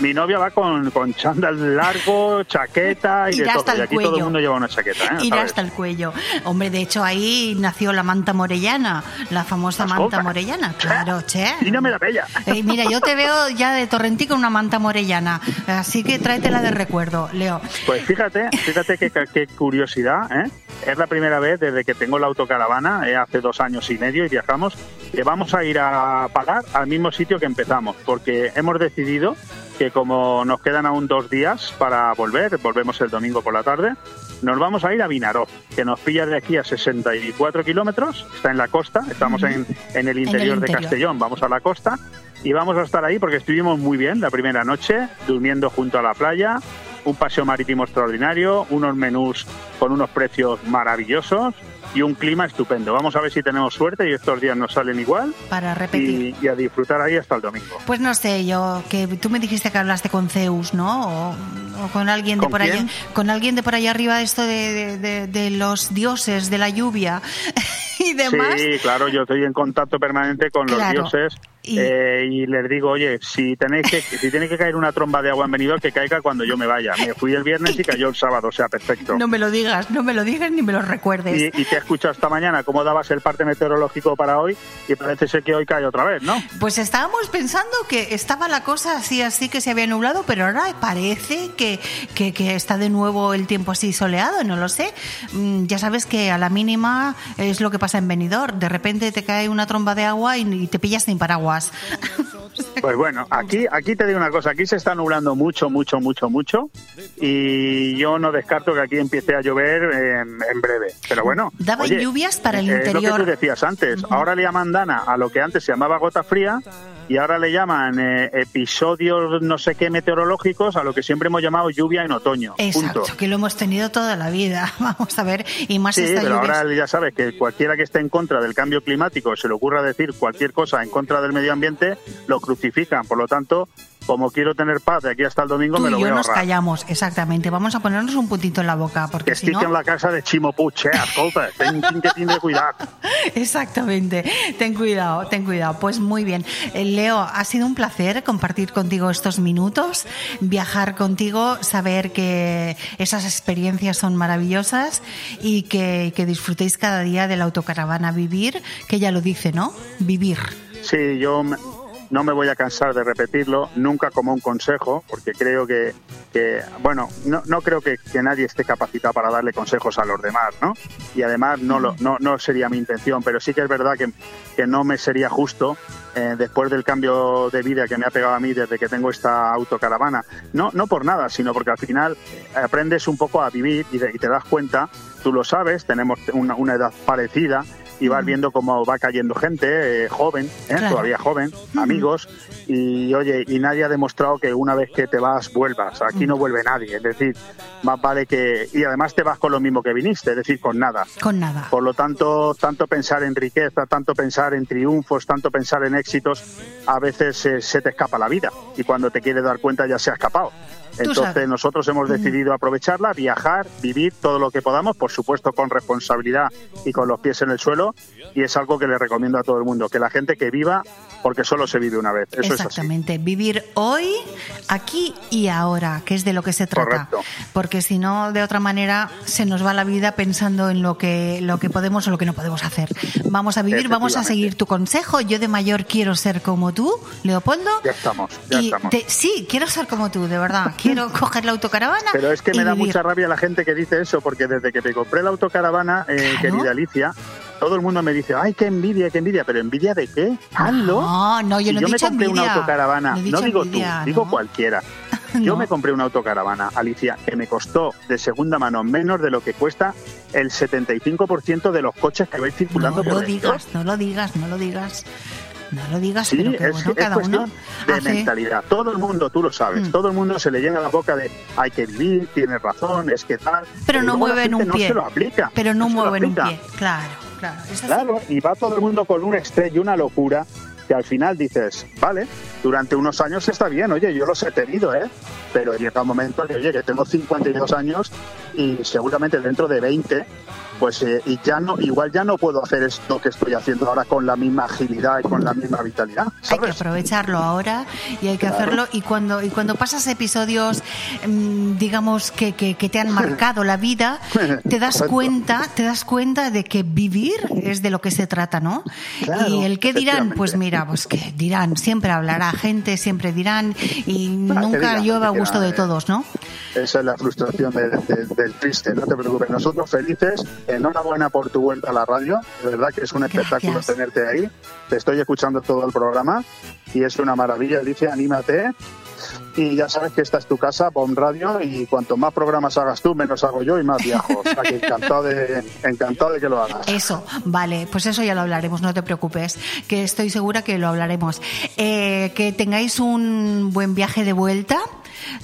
Mi novia va con, con chándal largo, chaqueta y Irá de todo. hasta Y el aquí todo cuello. el mundo lleva una chaqueta. ¿eh? ¿Sabes? hasta el cuello. Hombre, de hecho ahí nació la manta morellana, la famosa manta Escolta. morellana. Claro, che. Y no me la bella. Eh, mira, yo te veo ya de torrentí con una manta morellana, así que tráetela de recuerdo, Leo. Pues fíjate, fíjate qué, qué curiosidad, ¿eh? Es la primera vez desde que tengo la autocaravana, eh, hace dos años y medio, y viajamos, que vamos a ir a parar al mismo sitio que empezamos, porque hemos decidido que como nos quedan aún dos días para volver, volvemos el domingo por la tarde, nos vamos a ir a Vinaró, que nos pilla de aquí a 64 kilómetros, está en la costa, estamos en, en el interior de interior. Castellón, vamos a la costa, y vamos a estar ahí porque estuvimos muy bien la primera noche, durmiendo junto a la playa, un paseo marítimo extraordinario, unos menús con unos precios maravillosos y un clima estupendo. Vamos a ver si tenemos suerte y estos días nos salen igual Para repetir. y, y a disfrutar ahí hasta el domingo. Pues no sé, yo que tú me dijiste que hablaste con Zeus, ¿no? O, o con alguien de ¿Con por allá, quién? con alguien de por allá arriba esto de, de- de- de los dioses de la lluvia y demás. Sí, claro, yo estoy en contacto permanente con Claro. los dioses Y- eh, y les digo, oye, si tenéis que, si tiene que caer una tromba de agua en Benidorm, que caiga cuando yo me vaya. Me fui el viernes y cayó el sábado, o sea, perfecto. No me lo digas, no me lo digas ni me lo recuerdes. Y, y te he escuchado esta mañana cómo dabas el parte meteorológico para hoy y parece ser que hoy cae otra vez, ¿no? Pues estábamos pensando que estaba la cosa así, así que se había nublado, pero ahora parece que, que, que está de nuevo el tiempo así soleado, no lo sé. Mm, Ya sabes que a la mínima es lo que pasa en Benidorm. De repente te cae una tromba de agua y, y te pillas sin paraguas. Pues bueno, aquí, aquí te digo una cosa, aquí se está nublando mucho, mucho, mucho, mucho y yo no descarto que aquí empiece a llover en, en breve. Pero bueno, Daban oye, lluvias para el eh, Es lo interior. que tú decías antes, ahora le llaman Dana a lo que antes se llamaba gota fría y ahora le llaman eh, episodios no sé qué meteorológicos a lo que siempre hemos llamado lluvia en otoño. Exacto, Punto. que lo hemos tenido toda la vida. Vamos a ver, y más Sí, esta pero lluvia. ahora ya sabes que cualquiera que esté en contra del cambio climático se le ocurra decir cualquier cosa en contra del medio ambiente, lo crucifican. Por lo tanto, como quiero tener paz de aquí hasta el domingo, Tú me y lo yo voy a nos ahorrar. callamos, exactamente. Vamos a ponernos un puntito en la boca, porque Que si no... en la casa de Chimo Puig, eh, escolta, ten, tinc que tindre cuidado. Exactamente. Ten cuidado, ten cuidado. Pues muy bien. Eh, Leo, ha sido un placer compartir contigo estos minutos, viajar contigo, saber que esas experiencias son maravillosas y que, que disfrutéis cada día de la autocaravana Vivir, que ya lo dice, ¿no? Vivir. Sí, yo me- no me voy a cansar de repetirlo, nunca como un consejo, porque creo que, que bueno, no, no creo que, nadie esté capacitado para darle consejos a los demás, ¿no? Y además no, lo, no, no sería mi intención, pero sí que es verdad que, no me sería justo eh, después del cambio de vida que me ha pegado a mí desde que tengo esta autocaravana. No, no por nada, sino porque al final eh, aprendes un poco a vivir y, de- y te das cuenta, tú lo sabes, tenemos una edad parecida y vas viendo cómo va cayendo gente eh, joven, ¿eh? Claro. todavía joven, amigos, y oye, y nadie ha demostrado que una vez que te vas vuelvas. Aquí no vuelve nadie, es decir, más vale que y además te vas con lo mismo que viniste, es decir, con nada. Con nada. Por lo tanto, tanto pensar en riqueza, tanto pensar en triunfos, tanto pensar en éxitos, a veces eh, se te escapa la vida y cuando te quieres dar cuenta ya se ha escapado. Entonces nosotros hemos decidido aprovecharla, viajar, vivir todo lo que podamos, por supuesto con responsabilidad y con los pies en el suelo, y es algo que le recomiendo a todo el mundo, que la gente que viva, porque solo se vive una vez. Eso es así. Exactamente, vivir hoy, aquí y ahora, que es de lo que se trata. Correcto. Porque si no, de otra manera, se nos va la vida pensando en lo que, lo que podemos o lo que no podemos hacer. Vamos a vivir, vamos a seguir tu consejo. Yo de mayor quiero ser como tú, Leopoldo. Ya estamos, ya y estamos. sí, quiero ser como tú, de verdad. Quiero coger la autocaravana. Pero es que me da vivir. mucha rabia la gente que dice eso, porque desde que me compré la autocaravana, eh, querida Alicia, todo el mundo me dice, ay, qué envidia, qué envidia, pero ¿envidia de qué? Hazlo. No, no, yo si no he yo me compré una autocaravana, No digo envidia, tú, digo cualquiera. Yo me compré una autocaravana, Alicia, que me costó de segunda mano menos de lo que cuesta el 75% de los coches que vais circulando No por lo digas, no lo digas, no lo digas. No lo digas, Sí, pero que es, bueno, es cada cuestión uno de hace... mentalidad. Todo el mundo, tú lo sabes, Mm. todo el mundo se le llena la boca de hay que vivir, tienes razón, es que tal. Pero no mueven un no pie. se lo aplica. Pero no mueven un pie. Claro, claro. Claro, y va todo el mundo con un estrés y una locura que al final dices, vale, durante unos años está bien, oye, yo los he tenido, ¿eh? Pero llega un momento que, oye, que tengo 52 años y seguramente dentro de 20 pues eh, y ya no, igual ya no puedo hacer esto que estoy haciendo ahora con la misma agilidad y con la misma vitalidad. Hay que aprovecharlo ahora y hay que hacerlo. Y cuando, y cuando pasas episodios, mm, digamos, que, que, que te han marcado la vida, te das Correcto. cuenta, te das cuenta de que vivir es de lo que se trata, ¿no? Claro, y el que dirán, pues mira, pues que dirán, siempre hablará gente, siempre dirán, y Ah, nunca llueve a gusto de eh. todos, ¿no? Esa es la frustración de- de- del triste, no te preocupes. Nosotros felices, enhorabuena por tu vuelta a la radio. De verdad que es un espectáculo Gracias. tenerte ahí. Te estoy escuchando todo el programa y es una maravilla. Dice, anímate. Y ya sabes que esta es tu casa, Bomb Radio, y cuanto más programas hagas tú, menos hago yo y más viajo. O sea que encantado de, encantado de que lo hagas. Eso, vale, pues eso ya lo hablaremos, no te preocupes, que estoy segura que lo hablaremos. Eh, que tengáis un buen viaje de vuelta,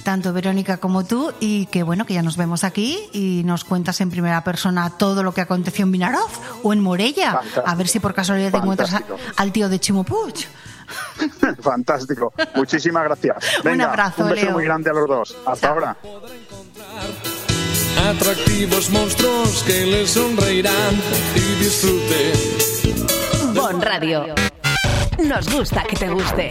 tanto Verónica como tú, y que bueno, que ya nos vemos aquí y nos cuentas en primera persona todo lo que aconteció en Vinaroz o en Morella, Fantástico. a ver si por casualidad te encuentras a- al tío de Chimupuch. Fantástico. Muchísimas gracias. Venga, abrazo, un beso Leo. muy grande a los dos. Hasta ahora. Atractivos monstruos que le sonreirán y disfrute. Bon Radio. Nos gusta que te guste.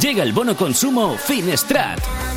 Llega el bono consumo Finestrat.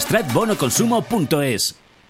finestratbonoconsumo.es.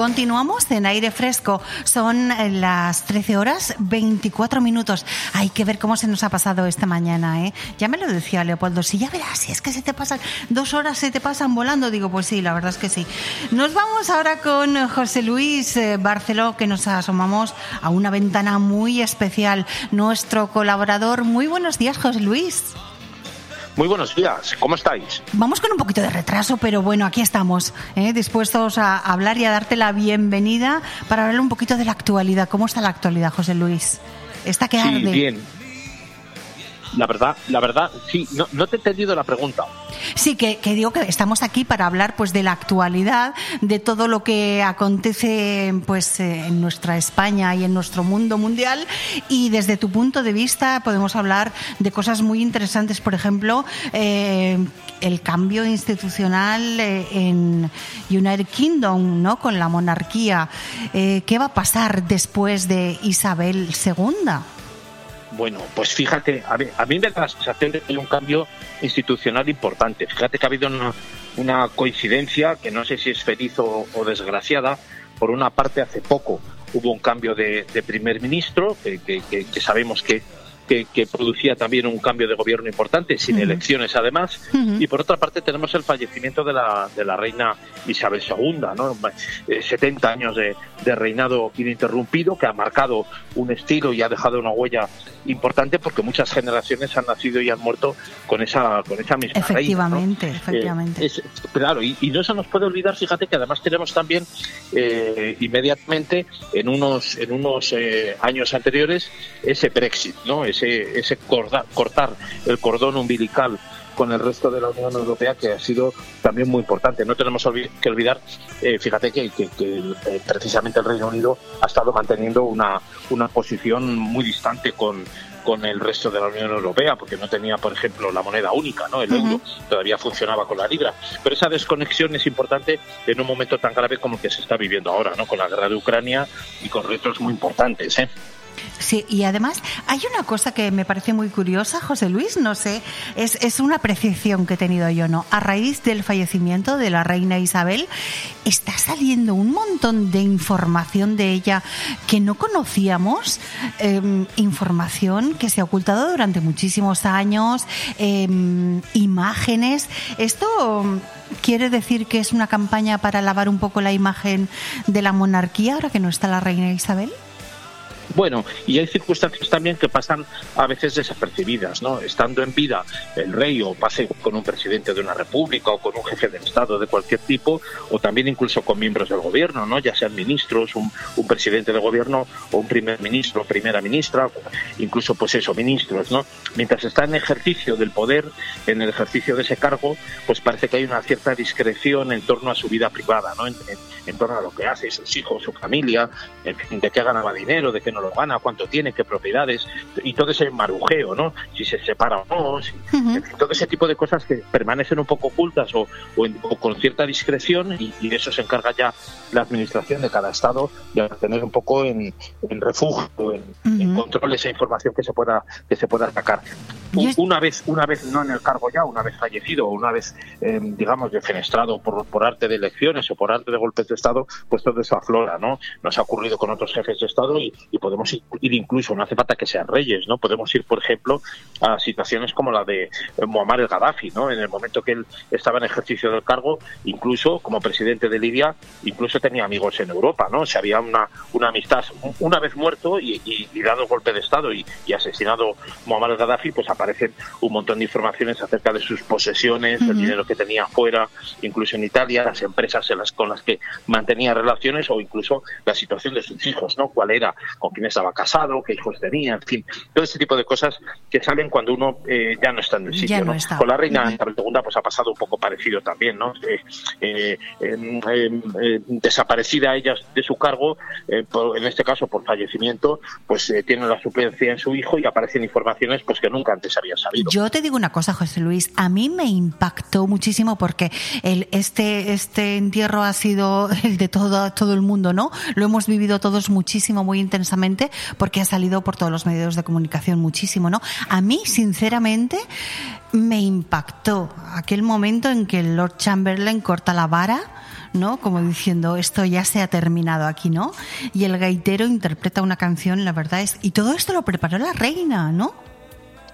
Continuamos en aire fresco. Son eh, las 13 horas 24 minutos. Hay que ver cómo se nos ha pasado esta mañana, ¿eh? Ya me lo decía Leopoldo. Si ya verás, si es que se te pasan dos horas, se te pasan volando. Digo, pues sí, la verdad es que sí. Nos vamos ahora con José Luis eh, Barceló, que nos asomamos a una ventana muy especial. Nuestro colaborador. Muy buenos días, José Luis. Muy buenos días, ¿cómo estáis? Vamos con un poquito de retraso, pero bueno, aquí estamos, ¿eh? dispuestos a hablar y a darte la bienvenida para hablar un poquito de la actualidad. ¿Cómo está la actualidad, José Luis? Está que Sí, arde. bien. La verdad, la verdad, sí, no, no te he entendido la pregunta. Sí, que, que digo que estamos aquí para hablar pues de la actualidad, de todo lo que acontece pues en nuestra España y en nuestro mundo mundial y desde tu punto de vista podemos hablar de cosas muy interesantes, por ejemplo, eh, el cambio institucional eh, en United Kingdom, ¿no? Con la monarquía. Eh, ¿Qué va a pasar después de Isabel II? Bueno, pues fíjate, a mí, a mí me da la sensación de que hay un cambio institucional importante. Fíjate que ha habido una, coincidencia que no sé si es feliz o, o desgraciada. Por una parte, hace poco hubo un cambio de, de primer ministro, que, que- que- que sabemos que, que, que producía también un cambio de gobierno importante, sin elecciones además. Y por otra parte tenemos el fallecimiento de la, de la reina Isabel II, ¿no? Eh, 70 años de, de reinado ininterrumpido que ha marcado un estilo y ha dejado una huella importante porque muchas generaciones han nacido y han muerto con esa, con esa misma reina. ¿no? Efectivamente, Eh, efectivamente. es- claro, y, y no se nos puede olvidar, fíjate que además tenemos también eh, inmediatamente en unos en unos eh, años anteriores ese Brexit, ¿no? Ese ese corda- cortar el cordón umbilical con el resto de la Unión Europea que ha sido también muy importante. No tenemos que olvidar, eh, fíjate que, que- que, eh, precisamente el Reino Unido ha estado manteniendo una, una posición muy distante con, con el resto de la Unión Europea, porque no tenía, por ejemplo, la moneda única, ¿no? El euro todavía funcionaba con la libra. Pero esa desconexión es importante en un momento tan grave como el que se está viviendo ahora, ¿no? Con la guerra de Ucrania y con retos muy importantes, ¿eh? Sí, y además hay una cosa que me parece muy curiosa, José Luis, no sé, es, es una apreciación que he tenido yo, ¿no? A raíz del fallecimiento de la reina Isabel, está saliendo un montón de información de ella que no conocíamos, eh, información que se ha ocultado durante muchísimos años, eh, imágenes. Esto mm, quiere decir que es una campaña para lavar un poco la imagen de la monarquía ahora que no está la reina Isabel. Bueno, y hay circunstancias también que pasan a veces desapercibidas, ¿no? Estando en vida el rey o pase con un presidente de una república o con un jefe de Estado de cualquier tipo, o también incluso con miembros del gobierno, ¿no? Ya sean ministros, un, un presidente de gobierno o un primer ministro primera ministra, incluso pues eso, ministros, ¿no? Mientras está en ejercicio del poder, en el ejercicio de ese cargo, pues parece que hay una cierta discreción en torno a su vida privada, ¿no? En, en- en torno a lo que hace, sus hijos, su familia, de qué ganaba dinero, de qué no lo gana, cuánto tiene, qué propiedades, y todo ese marujeo, ¿no? Si se separa o no, si- todo ese tipo de cosas que permanecen un poco ocultas o, o en- o con cierta discreción y, y de eso se encarga ya la administración de cada estado de tener un poco en, en refugio, en, en control esa información que se pueda que se pueda sacar. Una vez, una vez no en el cargo ya, una vez fallecido, o una vez, eh, digamos, defenestrado por, por arte de elecciones o por arte de golpes de Estado, pues todo eso aflora, ¿no? Nos ha ocurrido con otros jefes de Estado y, y podemos ir, incluso, no hace falta que sean reyes, ¿no? Podemos ir, por ejemplo, a situaciones como la de eh, Muammar el Gaddafi, ¿no? En el momento que él estaba en ejercicio del cargo, incluso como presidente de Libia, incluso tenía amigos en Europa, ¿no? Se había una, una amistad. Una vez muerto y, y, y dado golpe de Estado y, y asesinado Muammar el Gaddafi, pues aparecen un montón de informaciones acerca de sus posesiones, el Ujú. dinero que tenía fuera, incluso en Italia, las empresas en las, con las que mantenía relaciones o incluso la situación de sus hijos, ¿no? Cuál era, con quién estaba casado, qué hijos tenía, en fin, todo ese tipo de cosas que salen cuando uno eh, ya no está en el Ya sitio, no ¿no? está. Con la reina. Isabel II pues ha pasado un poco parecido también, ¿no? Eh, eh, em, em, desaparecida ella de su cargo, por- en este caso por fallecimiento, pues tiene la suplencia en su hijo y aparecen informaciones pues que nunca antes había sabido. Yo te digo una cosa, José Luis, a mí me impactó muchísimo porque el, este, este entierro ha sido el de todo, todo el mundo, ¿no? Lo hemos vivido todos muchísimo, muy intensamente, porque ha salido por todos los medios de comunicación muchísimo, ¿no? A mí, sinceramente, me impactó aquel momento en que el Lord Chamberlain corta la vara. ¿no? Como diciendo, esto ya se ha terminado aquí, ¿no? Y el gaitero interpreta una canción, la verdad es... Y todo esto lo preparó la reina, ¿no?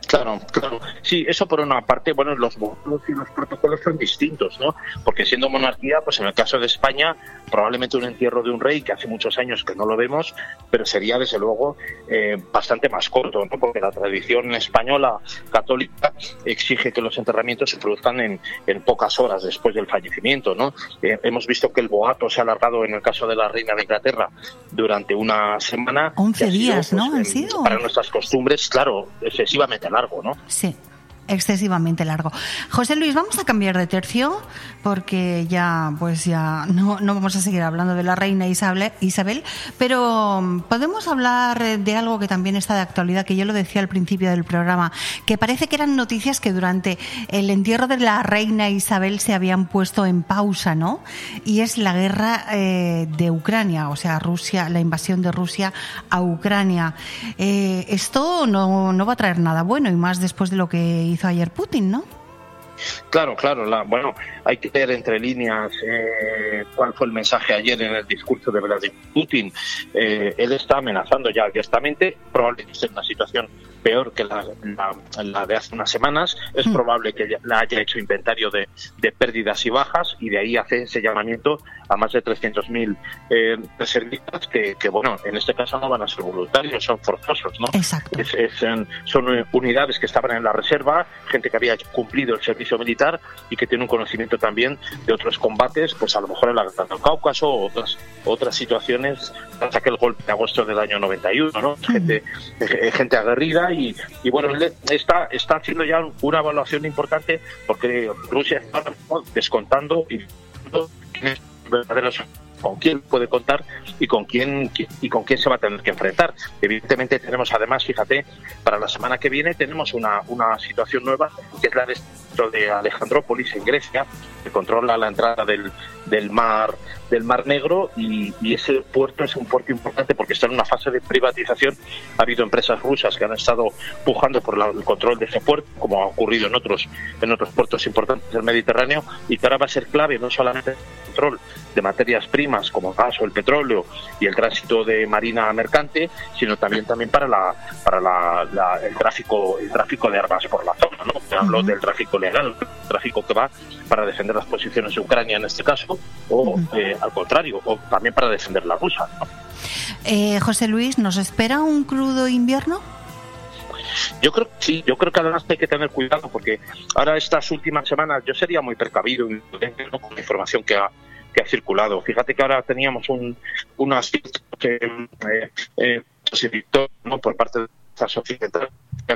Claro, claro. Sí, eso por una parte, bueno, los votos y los protocolos son distintos, ¿no? Porque siendo monarquía, pues en el caso de España, probablemente un entierro de un rey, que hace muchos años que no lo vemos, pero sería desde luego eh, bastante más corto, ¿no? Porque la tradición española católica exige que los enterramientos se produzcan en, en pocas horas después del fallecimiento, ¿no? Eh, hemos visto que el boato se ha alargado en el caso de la reina de Inglaterra durante una semana. 11 que ha sido, días, ¿no? pues, Han sido. Para nuestras costumbres, claro, excesivamente Sí, excesivamente largo. José Luis, vamos a cambiar de tercio porque ya, pues ya no, no vamos a seguir hablando de la reina Isabel, pero mm, podemos hablar de algo que también está de actualidad, que yo lo decía al principio del programa, que parece que eran noticias que durante el entierro de la reina Isabel se habían puesto en pausa, ¿no? Y es la guerra eh, de Ucrania, o sea, Rusia, la invasión de Rusia a Ucrania. Eh, esto no, no va a traer nada bueno y más después de lo que hizo ayer Putin, ¿no? Claro, claro. La, bueno, hay que leer entre líneas eh, cuál fue el mensaje ayer en el discurso de Vladimir Putin. Eh, él está amenazando ya abiertamente, probablemente en una situación peor que la, la- la de hace unas semanas. Es probable que la haya hecho inventario de, de pérdidas y bajas y de ahí hace ese llamamiento a más de 300.000 eh, reservistas que, que, bueno, en este caso no van a ser voluntarios, son forzosos, ¿no? Exacto. Es- es, en- son eh, unidades que estaban en la reserva, gente que había cumplido el servicio militar y que tiene un conocimiento también de otros combates, pues a lo mejor en la guerra del Cáucaso o otras, otras situaciones tras aquel golpe de agosto del año 91, ¿no? Gente, eh, gente aguerrida y, y bueno, está, está haciendo ya una evaluación importante porque Rusia está descontando y verdaderos con quién puede contar y con quién y con quién se va a tener que enfrentar. Evidentemente tenemos además, fíjate, para la semana que viene tenemos una, una situación nueva que es la de, Alejandrópolis en Grecia, que controla la entrada del, del mar del Mar Negro y, y ese puerto es un puerto importante porque está en una fase de privatización. Ha habido empresas rusas que han estado pujando por la- el control de ese puerto, como ha ocurrido en otros en otros puertos importantes del Mediterráneo, y que ahora va a ser clave no solamente el control de materias primas como el gas o el petróleo y el tránsito de marina mercante, sino también también para la para la, la- el tráfico el tráfico de armas por la zona, ¿no? Te hablo del tráfico legal, el tráfico que va para defender las posiciones de Ucrania en este caso, o eh, al contrario, o también para defender la rusa. ¿no? Eh, José Luis, ¿nos espera un crudo invierno? Yo creo que sí, yo creo que además hay que tener cuidado porque ahora estas últimas semanas yo sería muy precavido ¿no? con la información que ha que ha circulado. Fíjate que ahora teníamos un unas que eh, eh, por parte de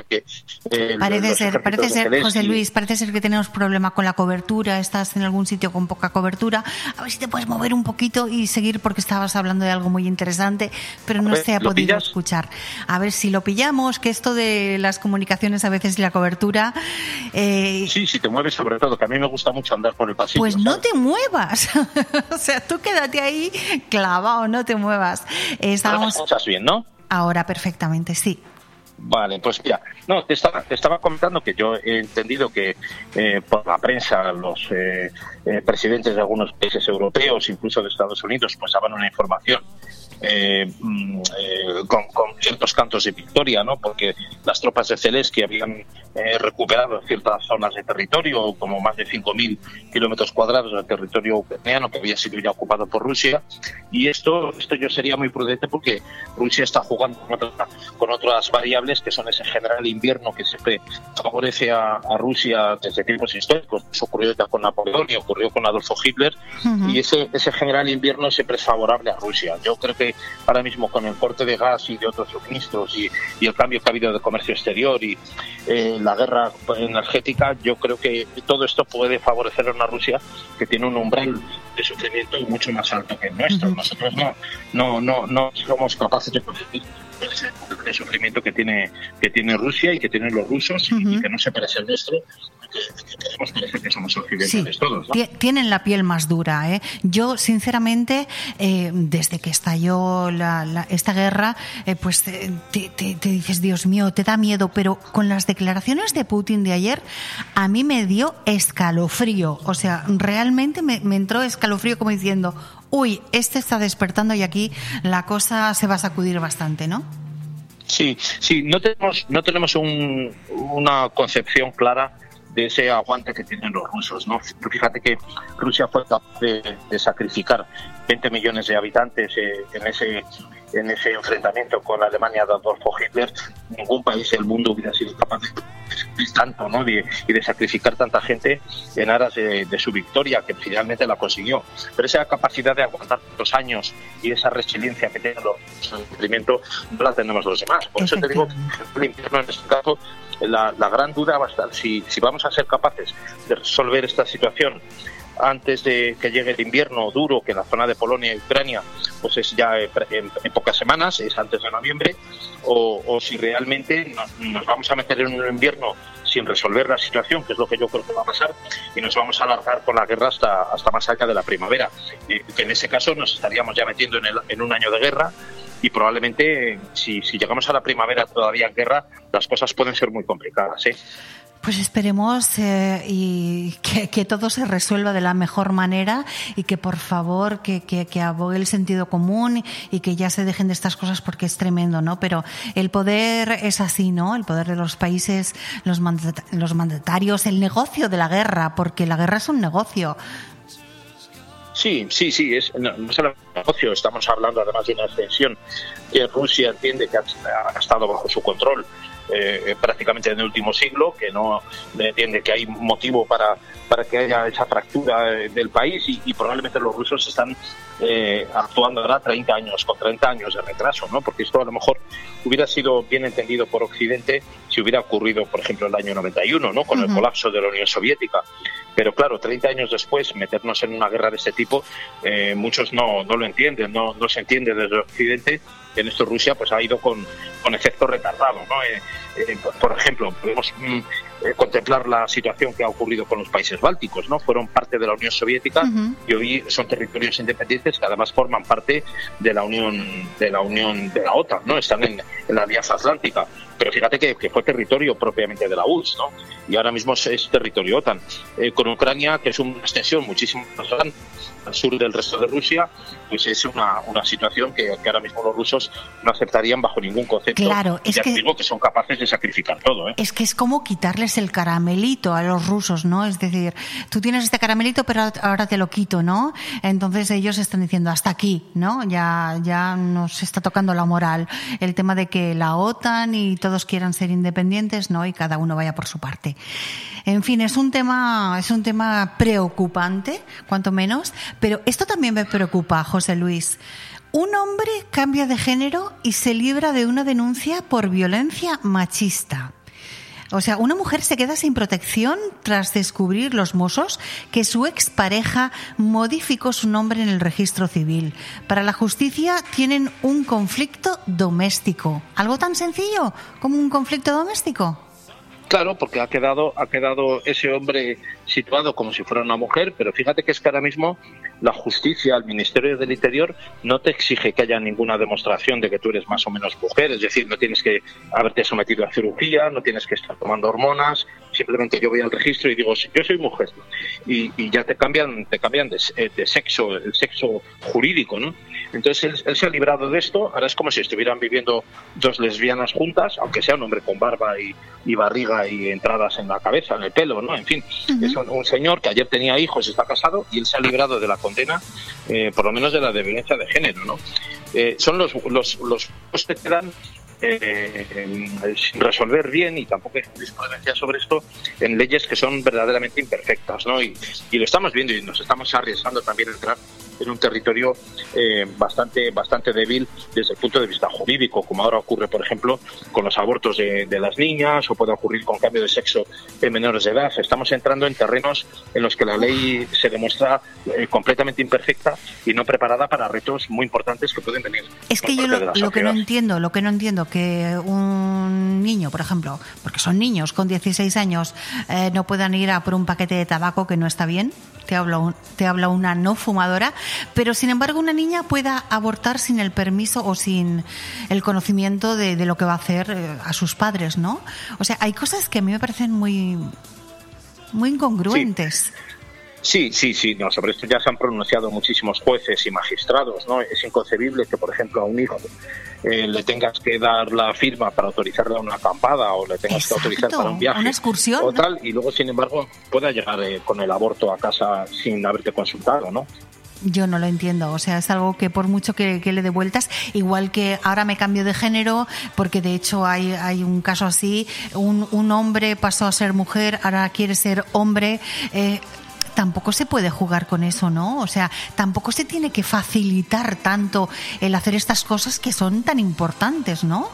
que eh, Parece los ser, parece ser, José Luis, parece ser que tenemos problema con la cobertura, estás en algún sitio con poca cobertura. A ver si te puedes mover un poquito y seguir porque estabas hablando de algo muy interesante, pero no ver, se ha ¿lo podido pillas? escuchar. A ver si lo pillamos, que esto de las comunicaciones a veces y la cobertura, eh, Sí, sí, te mueves sobre todo, que a mí me gusta mucho andar por el pasillo. pues no te muevas. o sea, tú quédate ahí clavado, no te muevas. Ahora me Estábamos escuchas bien, ¿no? ahora perfectamente, sí. Vale, pues mira, no, te estaba, te estaba comentando que yo he entendido que eh, por la prensa los eh, eh, presidentes de algunos países europeos, incluso de Estados Unidos, pues daban una información eh, mm, eh, con, ciertos cantos de victoria, ¿no? Porque las tropas de Zelensky habían eh, recuperado ciertas zonas de territorio, como más de 5.000 kilómetros cuadrados de territorio ucraniano que había sido ya ocupado por Rusia. Y esto, esto yo sería muy prudente porque Rusia está jugando con, otra- con otras variables que son ese general invierno que siempre favorece a, a Rusia desde tiempos históricos. Eso ocurrió ya con Napoleón y ocurrió con Adolfo Hitler. Y ese, ese general invierno siempre es favorable a Rusia. Yo creo que ahora mismo con el corte de gas y de otros suministros y, y el cambio que ha habido de comercio exterior y eh, la guerra energética, yo creo que todo esto puede favorecer a una Rusia que tiene un umbral de sufrimiento mucho más alto que el nuestro. Nosotros no, no, no, no somos capaces de conseguir de sufrimiento que tiene, que tiene Rusia y que tienen los rusos y, y que no se parece al nuestro. Que, somos occidentales todos. Tienen la piel más dura. ¿eh? Yo, sinceramente, eh, desde que estalló la- la- esta guerra, eh, pues eh, te, te- te dices, Dios mío, te da miedo, pero con las declaraciones de Putin de ayer, a mí me dio escalofrío. O sea, realmente me, me entró escalofrío como diciendo, uy, este está despertando y aquí la cosa se va a sacudir bastante, ¿no? Sí, sí, no tenemos, no tenemos un- una concepción clara de ese aguante que tienen los rusos, ¿no? Fíjate que Rusia fue capaz de, sacrificar 20 millones de habitantes eh, en ese en ese enfrentamiento con Alemania de Adolfo Hitler. Ningún país del mundo hubiera sido capaz de tanto, ¿no? De- y de sacrificar tanta gente en aras de, de su victoria, que finalmente la consiguió. Pero esa capacidad de aguantar tantos años y esa resiliencia que tienen los rusos en el sufrimiento no la tenemos los demás. Por eso te digo que el en este caso la, la gran duda va a estar si, si vamos a ser capaces de resolver esta situación antes de que llegue el invierno duro, que en la zona de Polonia y Ucrania pues es ya en, en- pocas semanas, es antes de noviembre, o, o si realmente nos, nos vamos a meter en un invierno sin resolver la situación, que es lo que yo creo que va a pasar, y nos vamos a alargar con la guerra hasta, hasta más allá de la primavera. Eh, que en ese caso nos estaríamos ya metiendo en, el- en un año de guerra y probablemente si, si llegamos a la primavera todavía en guerra, las cosas pueden ser muy complicadas. ¿eh? Pues esperemos eh, y que, que todo se resuelva de la mejor manera y que por favor que, que, que abogue el sentido común y que ya se dejen de estas cosas porque es tremendo, ¿no? Pero el poder es así, ¿no? El poder de los países, los, mandat- los mandatarios, el negocio de la guerra, porque la guerra es un negocio. Sí, sí, sí, es, no, solo un negocio, estamos hablando además de una extensión que Rusia entiende que ha estado bajo su control eh, prácticamente en el último siglo, que no entiende que hay motivo para, para que haya esa fractura eh, del país y, y probablemente los rusos están eh, actuando ahora 30 años, con 30 años de retraso, ¿no? Porque esto a lo mejor hubiera sido bien entendido por Occidente si hubiera ocurrido, por ejemplo, el año 91, ¿no? Con el colapso de la Unión Soviética. Pero claro, 30 años después, meternos en una guerra de este tipo, eh, muchos no, no lo entienden, no, no se entiende desde Occidente. En esto Rusia pues ha ido con, con efecto retardado. ¿no? Eh, eh, por- ejemplo, podemos mm, eh, contemplar la situación que ha ocurrido con los países bálticos. ¿no? Fueron parte de la Unión Soviética y hoy son territorios independientes que además forman parte de la Unión de la Unión de la OTAN, ¿no? Están en, en la Alianza Atlántica. Pero fíjate que, que fue territorio propiamente de la URSS, ¿no? Y ahora mismo es, es territorio OTAN. Eh, con Ucrania, que es una extensión muchísimo más grande al sur del resto de Rusia, pues es una, una situación que, que ahora mismo los rusos no aceptarían bajo ningún concepto. Claro, Y es ya que- digo que son capaces de sacrificar todo, ¿eh? Es que es como quitarles el caramelito a los rusos, ¿no? Es decir, tú tienes este caramelito, pero ahora te lo quito, ¿no? Entonces ellos están diciendo hasta aquí, ¿no? Ya, ya nos está tocando la moral. El tema de que la OTAN y todos quieran ser independientes, ¿no? Y cada uno vaya por su parte. En fin, es un tema, es un tema preocupante, cuanto menos, pero esto también me preocupa, José Luis. Un hombre cambia de género y se libra de una denuncia por violencia machista. O sea, una mujer se queda sin protección tras descubrir los mozos que su expareja modificó su nombre en el registro civil. Para la justicia tienen un conflicto doméstico. Algo tan sencillo como un conflicto doméstico. Claro, porque ha quedado, ha quedado ese hombre situado como si fuera una mujer, pero fíjate que es que ahora mismo la justicia, el Ministerio del Interior, no te exige que haya ninguna demostración de que tú eres más o menos mujer, es decir, no tienes que haberte sometido a cirugía, no tienes que estar tomando hormonas, simplemente yo voy al registro y digo, yo soy mujer, y, ya te cambian, te cambian de, eh, de sexo, el sexo jurídico, ¿no? Entonces él, él se ha librado de esto, ahora es como si estuvieran viviendo dos lesbianas juntas, aunque sea un hombre con barba y, y barriga y entradas en la cabeza, en el pelo, ¿no? En fin, es un, un señor que ayer tenía hijos, está casado y él se ha librado de la condena, eh, por lo menos de la de violencia de género, ¿no? Eh, son los, los, los que quedan eh, eh, sin resolver bien y tampoco hay jurisprudencia sobre esto en leyes que son verdaderamente imperfectas, ¿no? Y, y lo estamos viendo y nos estamos arriesgando también a entrar en un territorio eh, bastante bastante débil desde el punto de vista jurídico, como ahora ocurre, por ejemplo, con los abortos de, de las niñas o puede ocurrir con cambio de sexo en menores de edad. Estamos entrando en terrenos en los que la ley se demuestra eh, completamente imperfecta y no preparada para retos muy importantes que pueden venir. Es que yo lo, lo que no entiendo, lo que no entiendo, que un niño, por ejemplo, porque son niños con 16 años, eh, no puedan ir a por un paquete de tabaco que no está bien. Te habla, una no fumadora, pero sin embargo una niña pueda abortar sin el permiso o sin el conocimiento de, lo que va a hacer eh, a sus padres, ¿no? O sea, hay cosas que a mí me parecen muy, muy incongruentes. Sí, sí, sí, no, sobre esto ya se han pronunciado muchísimos jueces y magistrados, ¿no? Es inconcebible que, por ejemplo, a un hijo eh, le tengas que dar la firma para autorizarle a una acampada o le tengas que autorizar para un viaje una excursión, o ¿no? tal, y luego, sin embargo, pueda llegar eh, con el aborto a casa sin haberte consultado, ¿no? Yo no lo entiendo, o sea, es algo que por mucho que, que le dé vueltas, igual que ahora me cambio de género, porque de hecho hay, hay un caso así, un, un hombre pasó a ser mujer, ahora quiere ser hombre. eh, Tampoco se puede jugar con eso, ¿no? O sea, tampoco se tiene que facilitar tanto el hacer estas cosas que son tan importantes, ¿no?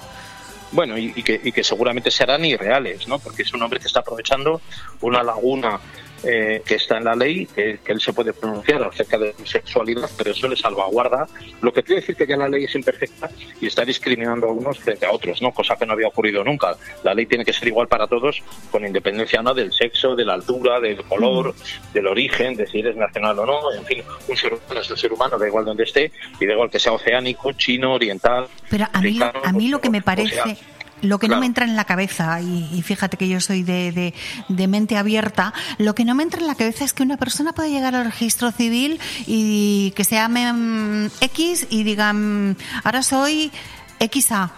Bueno, y, que, y que seguramente serán irreales, ¿no? Porque es un hombre que está aprovechando una laguna eh, que está en la ley, que, que él se puede pronunciar acerca de su sexualidad, pero eso le salvaguarda. Lo que quiere decir que ya la ley es imperfecta y está discriminando a unos frente a otros, ¿no? Cosa que no había ocurrido nunca. La ley tiene que ser igual para todos, con independencia no del sexo, de la altura, del color, del origen, de si eres nacional o no. En fin, un ser humano es un ser humano, da igual donde esté, y da igual que sea oceánico, chino, oriental. Pero a mí, a mí lo que me o sea, parece, lo que no me entra en la cabeza, y, y fíjate que yo soy de, de- de mente abierta, lo que no me entra en la cabeza es que una persona pueda llegar al registro civil y que se llame mm, X y diga, mm, ahora soy XA.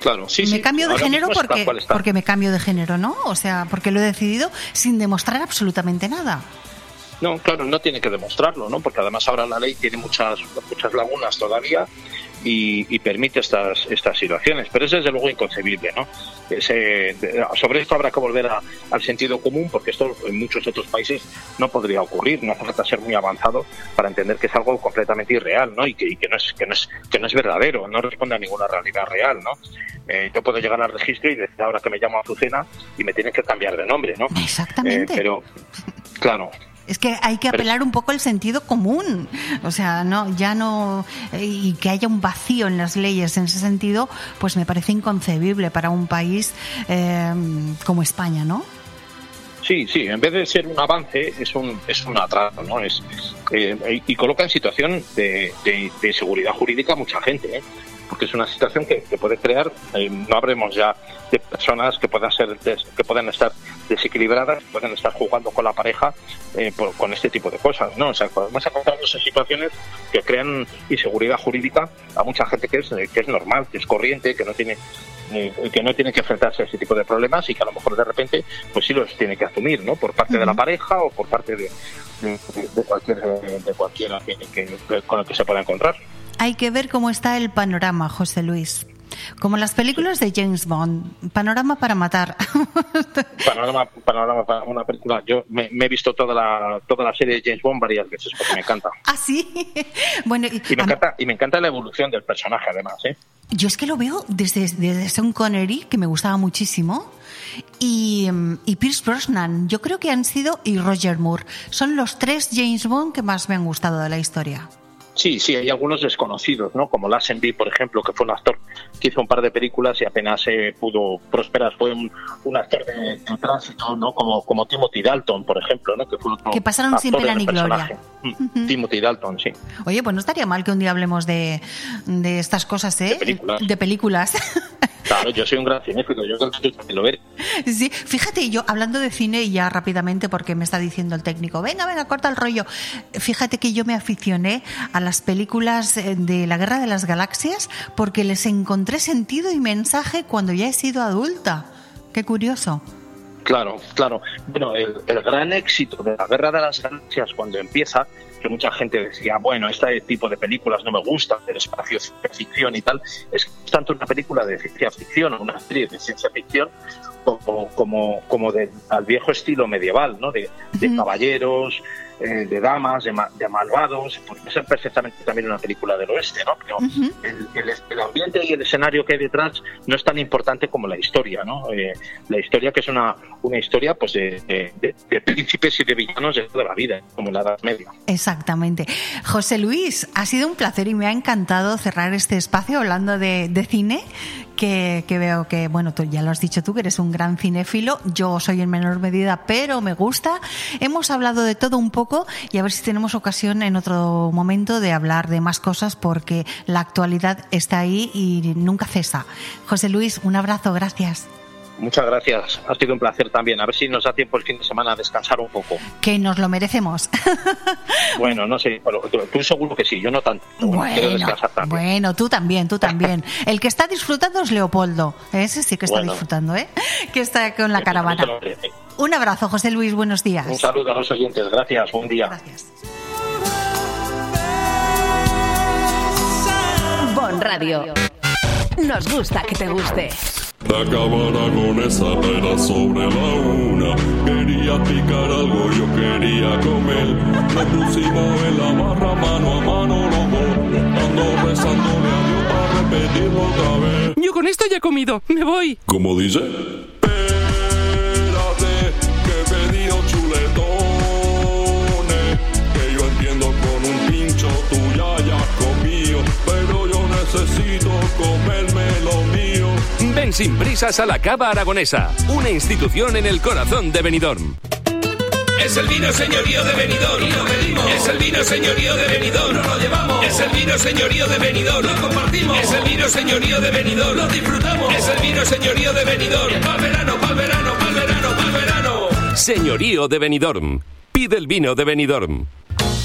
Claro, sí, me sí. cambio de Ahora género porque, porque me cambio de género, ¿no? O sea, porque lo he decidido sin demostrar absolutamente nada. No, claro, no tiene que demostrarlo, ¿no? Porque además ahora la ley tiene muchas muchas lagunas todavía y, y permite estas estas situaciones, pero es desde luego inconcebible, ¿no? Ese- sobre esto habrá que volver a- al sentido común porque esto en muchos otros países no podría ocurrir, no hace falta ser muy avanzado para entender que es algo completamente irreal, ¿no? Y que, y que no es que no es que no es verdadero, no responde a ninguna realidad real, ¿no? Eh, yo puedo llegar al registro y decir ahora que me llamo Azucena y me tienes que cambiar de nombre, ¿no? Exactamente. Eh, pero claro, Es que hay que apelar un poco al sentido común. O sea, no, ya no. eh, Y que haya un vacío en las leyes en ese sentido, pues me parece inconcebible para un país eh, como España, ¿no? Sí, sí, en vez de ser un avance, es un, es un atraso, ¿no? Es, eh, y coloca en situación de, de, de inseguridad jurídica a mucha gente, ¿eh? Porque es una situación que, que puede crear, eh, no hablemos ya de personas que puedan ser des- que puedan estar desequilibradas, que pueden estar jugando con la pareja eh, por- con este tipo de cosas, ¿no? O sea, podemos encontrarnos en situaciones que crean inseguridad jurídica a mucha gente que es, eh, que es normal, que es corriente, que no tiene eh, que no tiene que enfrentarse a ese tipo de problemas y que a lo mejor de repente pues sí los tiene que asumir, ¿no? Por parte de la pareja o por parte de, de, de cualquier de cualquiera que, que- con el que se pueda encontrar. Hay que ver cómo está el panorama, José Luis. Como las películas de James Bond. Panorama para matar. Panorama, panorama para una película. Yo me, me he visto toda la toda la serie de James Bond varias veces porque me encanta. ¿Ah, sí? Bueno, y- me encanta y me encanta la evolución del personaje además, ¿eh? Yo es que lo veo desde, desde Sean Connery, que me gustaba muchísimo, y, mm, y Pierce Brosnan. Yo creo que han sido, y Roger Moore. Son los tres James Bond que más me han gustado de la historia. Sí, sí, hay algunos desconocidos, ¿no? Como Lazenby, por ejemplo, que fue un actor que hizo un par de películas y apenas eh, pudo prosperar. Fue un, un actor de, de tránsito, ¿no? Como, como Timothy Dalton, por ejemplo, ¿no? Que fue otro Que pasaron sin pena ni gloria. Mm, Timothy Dalton, sí. Oye, pues no estaría mal que un día hablemos de, de estas cosas, ¿eh? De películas. De películas. Claro, yo soy un gran cinéfilo, yo creo que tú también lo eres. Sí, fíjate, yo hablando de cine y ya rápidamente porque me está diciendo el técnico, venga, venga, corta el rollo. Fíjate que yo me aficioné a las películas eh, de la Guerra de las Galaxias porque les encontré sentido y mensaje cuando ya he sido adulta. Qué curioso. Claro, claro. Bueno, el, gran éxito de la Guerra de las Galaxias cuando empieza, que mucha gente decía, bueno, este tipo de películas no me gusta, del espacio ciencia ficción y tal, es tanto una película de ciencia ficción o una serie de ciencia ficción como, como, como de, al viejo estilo medieval, ¿no? De, de caballeros, eh, de damas, de, ma- de malvados, puede ser perfectamente también una película del oeste, ¿no? Pero el, el- el ambiente y el escenario que hay detrás no es tan importante como la historia, ¿no? Eh, la historia que es una, una historia pues de, de- de- de príncipes y de villanos de toda la vida, como en la Edad Media. Exactamente. José Luis, ha sido un placer y me ha encantado cerrar este espacio hablando de, de cine, que, que veo que, bueno, tú ya lo has dicho tú, que eres un gran cinéfilo, yo soy en menor medida, pero me gusta. Hemos hablado de todo un poco y a ver si tenemos ocasión en otro momento de hablar de más cosas porque la actualidad está ahí y nunca cesa. José Luis, un abrazo, gracias. Muchas gracias, ha sido un placer también. A ver si nos da tiempo el fin de semana a descansar un poco. Que nos lo merecemos. Bueno, no sé, pero tú, seguro que sí, yo no tanto. bueno, quiero Bueno, descansar también. bueno, tú también, tú también. El que está disfrutando es Leopoldo. Ese sí que está Bueno. disfrutando, ¿eh? Que está con la caravana. Un abrazo, José Luis, buenos días. Un saludo a los oyentes, gracias, buen día. Bon Radio. Nos gusta que te guste. La cámara con esa era sobre la una. Quería picar algo, yo quería comer. Nos pusimos en la barra mano a mano los dos. Ando rezándole a Dios para repetirlo otra vez. Yo con esto ya he comido. Me voy. ¿Cómo dice? Espérate, que he pedido chuletones. Que yo entiendo con un pincho tú ya comido. Pero yo necesito mío. Ven sin prisas a la Cava Aragonesa, una institución en el corazón de Benidorm. Es el vino señorío de Benidorm. Y lo pedimos. Es el vino señorío de Benidorm. No lo llevamos. Es el vino señorío de Benidorm. Lo compartimos. Es el vino señorío de Benidorm. Lo disfrutamos. Es el vino señorío de Benidorm. Pa'l verano, pa'l verano, pa'l verano, pa'l verano. Señorío de Benidorm. Pide el vino de Benidorm.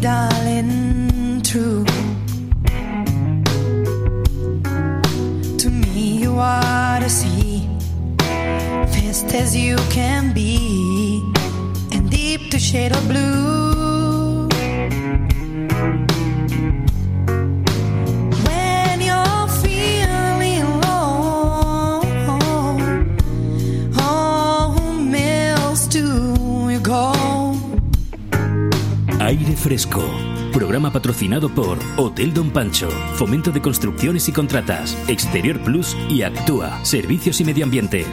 Darling, true. To me, you are the sea, fast as you can be, and deep to shade of blue. Aire Fresco. Programa patrocinado por Hotel Don Pancho, Fomento de Construcciones y Contratas, Exterior Plus y Actúa, Servicios y Medio Ambiente.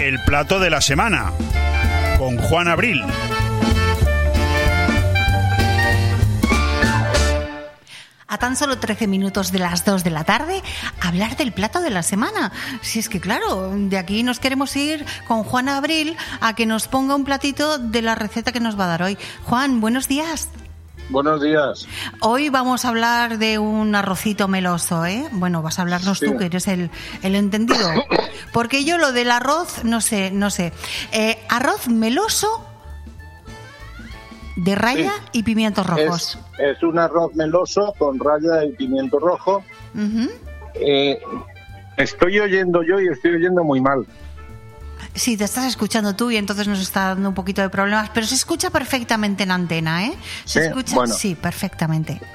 El plato de la semana con Juan Abril. A tan solo 13 minutos de las 2 de la tarde, hablar del plato de la semana. Si es que, claro, de aquí nos queremos ir con Juan Abril a que nos ponga un platito de la receta que nos va a dar hoy. Juan, buenos días. Buenos días. Hoy vamos a hablar de un arrocito meloso, ¿eh? Bueno, vas a hablarnos Sí. tú, que eres el, el entendido. Porque yo lo del arroz, no sé, no sé. Eh, arroz meloso de raya y pimientos rojos. Es, es un arroz meloso con raya y pimiento rojo. Eh, estoy oyendo yo y estoy oyendo muy mal. Sí, te estás escuchando tú y entonces nos está dando un poquito de problemas, pero se escucha perfectamente en antena, ¿eh? Se Sí, escucha, bueno. sí, perfectamente.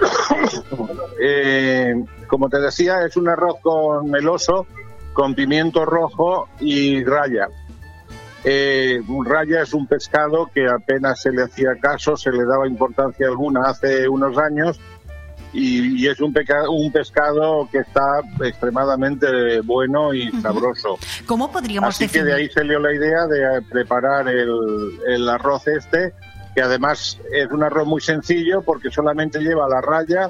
Eh, como te decía, es un arroz con meloso, con pimiento rojo y raya. Eh, raya es un pescado que apenas se le hacía caso, se le daba importancia alguna hace unos años y, y es un, peca- un pescado que está extremadamente bueno y sabroso. ¿Cómo podríamos Así que de ahí salió la idea de eh, preparar el, el arroz este, que además es un arroz muy sencillo porque solamente lleva la raya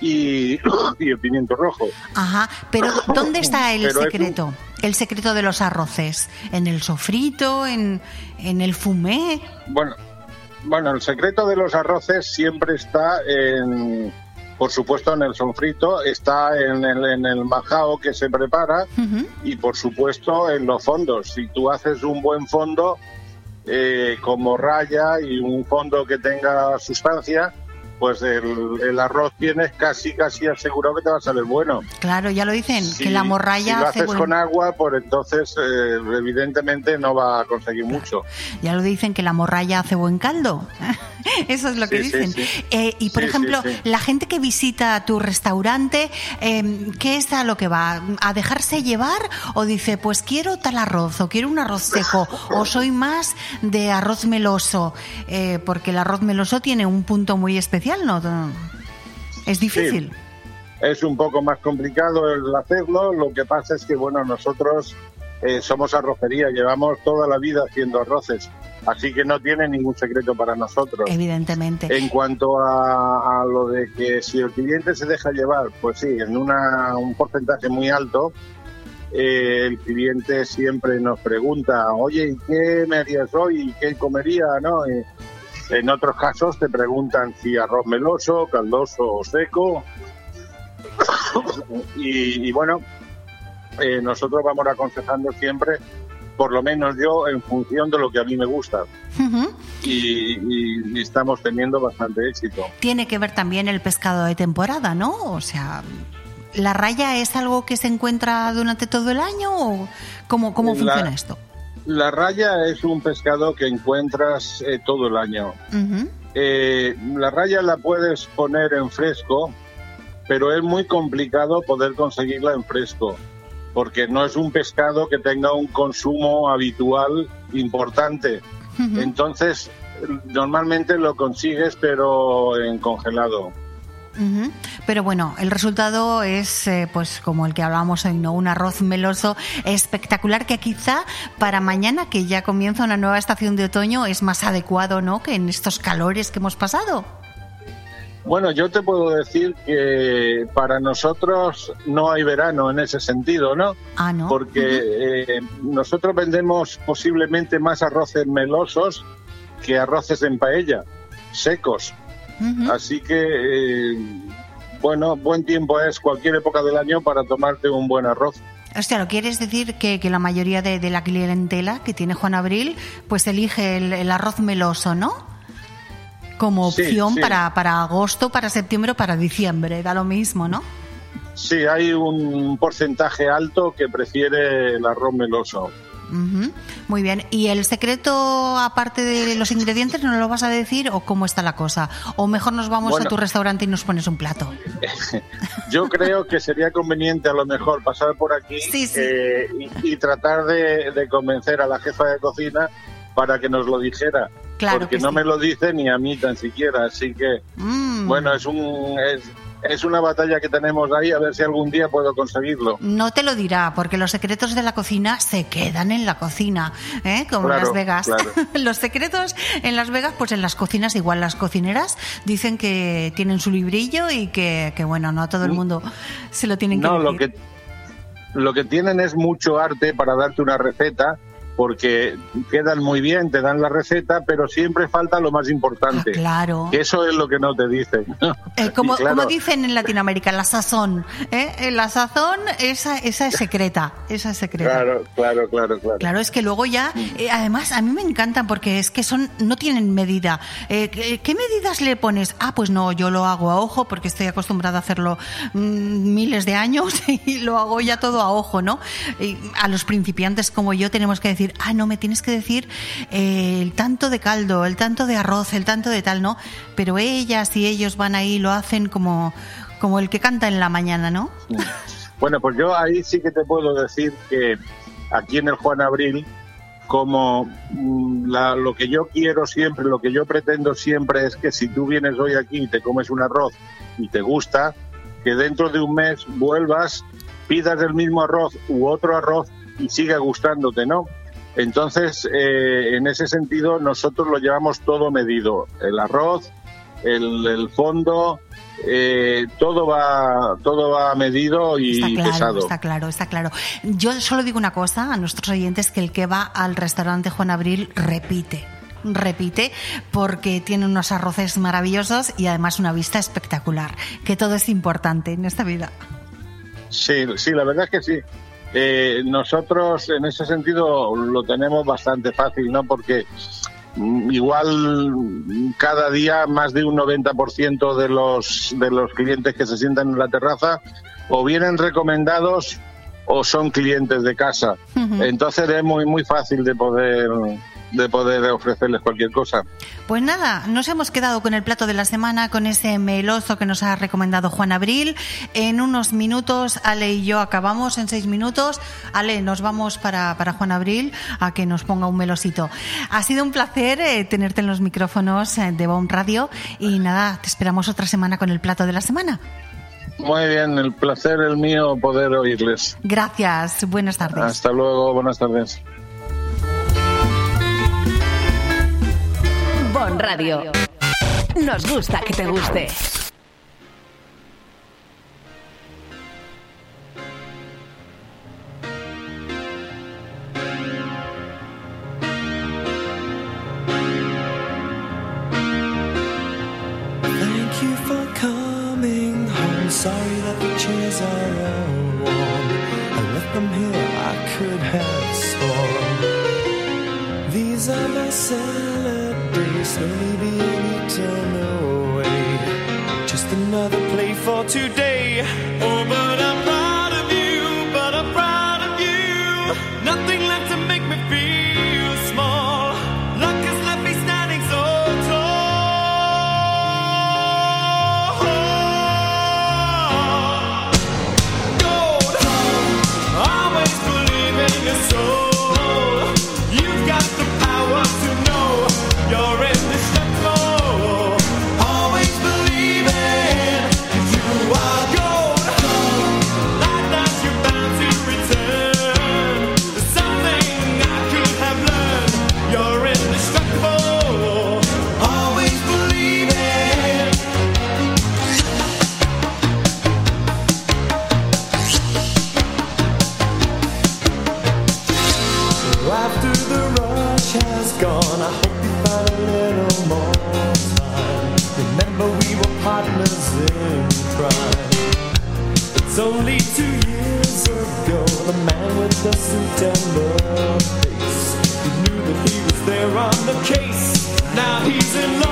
y, y el pimiento rojo. Ajá, pero ¿dónde está el Pero es un- secreto? El secreto de los arroces. ¿En el sofrito? ¿En, en el fumé? Bueno, bueno, el secreto de los arroces siempre está en, por supuesto, en el sonfrito, está en el, en el majao que se prepara y, por supuesto, en los fondos. Si tú haces un buen fondo eh, como raya y un fondo que tenga sustancia, pues el, el arroz tienes casi, casi asegurado que te va a salir bueno. Claro, ya lo dicen, Si- que la si morralla lo hace haces buen- con agua, pues entonces eh, evidentemente no va a conseguir mucho. Ya lo dicen que la morralla hace buen caldo. Eso es lo que Sí, dicen. sí. Eh, y por ejemplo, la gente que visita tu restaurante, eh, ¿qué es a lo que va? ¿A dejarse llevar o dice, pues quiero tal arroz o quiero un arroz seco o soy más de arroz meloso? Eh, porque el arroz meloso tiene un punto muy especial, ¿no? Es difícil. es un poco más complicado el hacerlo. Lo que pasa es que, bueno, nosotros eh, somos arrocería, llevamos toda la vida haciendo arroces. Así que no tiene ningún secreto para nosotros. Evidentemente. En cuanto a, a lo de que si el cliente se deja llevar, pues sí, en una, un porcentaje muy alto, eh, el cliente siempre nos pregunta, oye, ¿y qué me harías hoy? ¿Y qué comería? ¿no? Y en otros casos te preguntan si arroz meloso, caldoso o seco. y, y bueno, eh, nosotros vamos aconsejando siempre, por lo menos yo, en función de lo que a mí me gusta. Y, y- y estamos teniendo bastante éxito. Tiene que ver también el pescado de temporada, ¿no? O sea, ¿la raya es algo que se encuentra durante todo el año o cómo, cómo La- funciona esto? La raya es un pescado que encuentras eh, todo el año. Eh, la raya la puedes poner en fresco, pero es muy complicado poder conseguirla en fresco, porque no es un pescado que tenga un consumo habitual importante. Entonces, normalmente lo consigues, pero en congelado. Pero bueno, el resultado es eh, pues como el que hablábamos hoy, ¿no? Un arroz meloso espectacular que quizá para mañana, que ya comienza una nueva estación de otoño, es más adecuado, ¿no? Que en estos calores que hemos pasado. Bueno, yo te puedo decir que para nosotros no hay verano en ese sentido, ¿no? Ah, ¿no? Porque eh, nosotros vendemos posiblemente más arroces melosos que arroces en paella, secos. Así que, eh, bueno, buen tiempo es cualquier época del año para tomarte un buen arroz. Hostia, ¿lo quieres decir que, que la mayoría de, de la clientela que tiene Juan Abril, pues elige el, el arroz meloso, ¿no? Como opción sí. Para, para agosto, para septiembre o para diciembre, da lo mismo, ¿no? Sí, hay un porcentaje alto que prefiere el arroz meloso. Ujú. Muy bien. ¿Y el secreto, aparte de los ingredientes, no lo vas a decir o cómo está la cosa? O mejor nos vamos Bueno. a tu restaurante y nos pones un plato. Yo creo que sería conveniente a lo mejor pasar por aquí eh, y, y tratar de, de convencer a la jefa de cocina para que nos lo dijera. Claro porque que no sí. me lo dice ni a mí tan siquiera. Así que, Mm. bueno, es, un, es, es una batalla que tenemos ahí, a ver si algún día puedo conseguirlo. No te lo dirá, porque los secretos de la cocina se quedan en la cocina, ¿eh? como en Claro, Las Vegas. claro. los secretos en Las Vegas, pues en las cocinas, igual las cocineras dicen que tienen su librillo y que, que, bueno, no a todo el mundo se lo tienen que Mm. No, decir. lo que, lo que tienen es mucho arte para darte una receta, porque quedan muy bien, te dan la receta, pero siempre falta lo más importante. Ah, claro. Que eso es lo que no te dicen. Eh, como, claro, como dicen en Latinoamérica, la sazón. ¿eh? Eh, La sazón, esa, esa es secreta. Esa es secreta. Claro, claro, claro, claro. Claro, es que luego ya, eh, además, a mí me encantan porque es que son, no tienen medida. Eh, ¿qué, qué medidas le pones? Ah, pues no, yo lo hago a ojo porque estoy acostumbrada a hacerlo mm, miles de años y lo hago ya todo a ojo, ¿no? Y a los principiantes como yo tenemos que decir, ah, no, me tienes que decir eh, el tanto de caldo, el tanto de arroz, el tanto de tal, ¿no? Pero ellas y ellos van ahí y lo hacen como, como el que canta en la mañana, ¿no? Bueno, pues yo ahí sí que te puedo decir que aquí en el Juan Abril, como mm, lo que yo quiero siempre, lo que yo pretendo siempre es que si tú vienes hoy aquí y te comes un arroz y te gusta, que dentro de un mes vuelvas, pidas el mismo arroz u otro arroz y siga gustándote, ¿no? Entonces, eh, en ese sentido, nosotros lo llevamos todo medido. El arroz, el, el fondo, eh, todo va todo va medido y Está claro, pesado. está claro, está claro. Yo solo digo una cosa a nuestros oyentes, que el que va al restaurante Juan Abril repite. Repite porque tiene unos arroces maravillosos y además una vista espectacular, que todo es importante en esta vida. Sí, sí, la verdad es que sí. Eh, nosotros en ese sentido lo tenemos bastante fácil, ¿no? Porque mm, igual cada día más de un 90% de los de los clientes que se sientan en la terraza o vienen recomendados o son clientes de casa. Entonces es muy muy fácil de poder de poder ofrecerles cualquier cosa. Pues nada, nos hemos quedado con el plato de la semana, con ese meloso que nos ha recomendado Juan Abril. En unos minutos, Ale y yo acabamos, en seis minutos. Ale, nos vamos para, para Juan Abril a que nos ponga un melosito. Ha sido un placer eh, tenerte en los micrófonos eh, de Baum Radio y nada, te esperamos otra semana con el plato de la semana. Muy bien, el placer el mío poder oírles. Gracias, buenas tardes. Hasta luego, buenas tardes. Bomb Radio. Nos gusta que te guste. this may be an eternal way. Just another play for today. Oh, but I'm proud of you, but I'm proud of you. Nothing left to It's only two years ago, the man with the suit and the face. He knew that he was there on the case. Now he's in love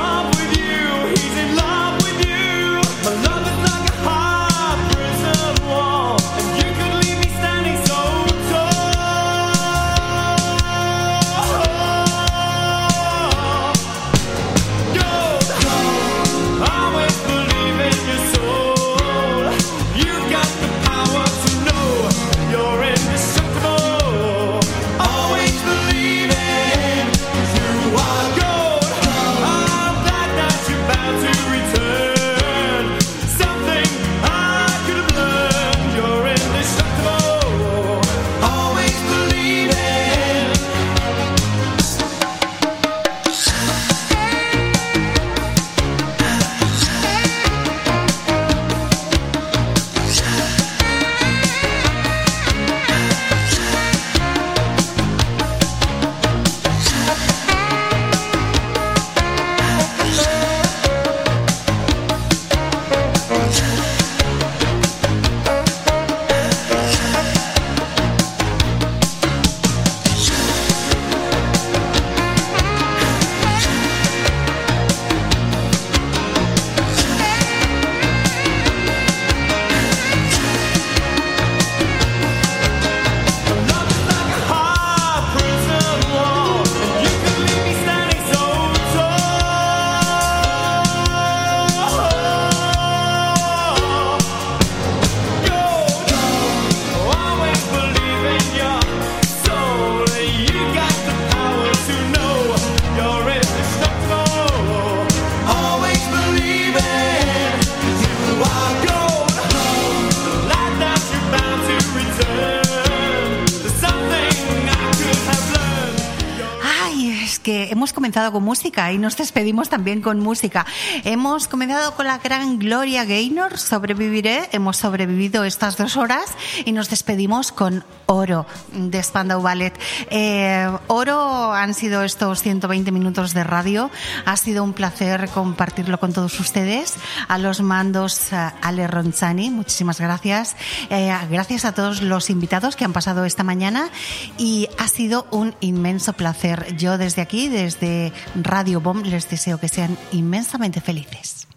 comenzado con música y nos despedimos también con música. Hemos comenzado con la gran Gloria Gaynor, Sobreviviré, hemos sobrevivido estas dos horas y nos despedimos con Oro de Spandau Ballet. Eh, Oro han sido estos 120 minutos de radio, ha sido un placer compartirlo con todos ustedes. A los mandos, eh, Ale Ronzani, muchísimas gracias. Eh, gracias a todos los invitados que han pasado esta mañana y ha sido un inmenso placer. Yo desde aquí, desde Radio Bomb, les deseo que sean inmensamente felices.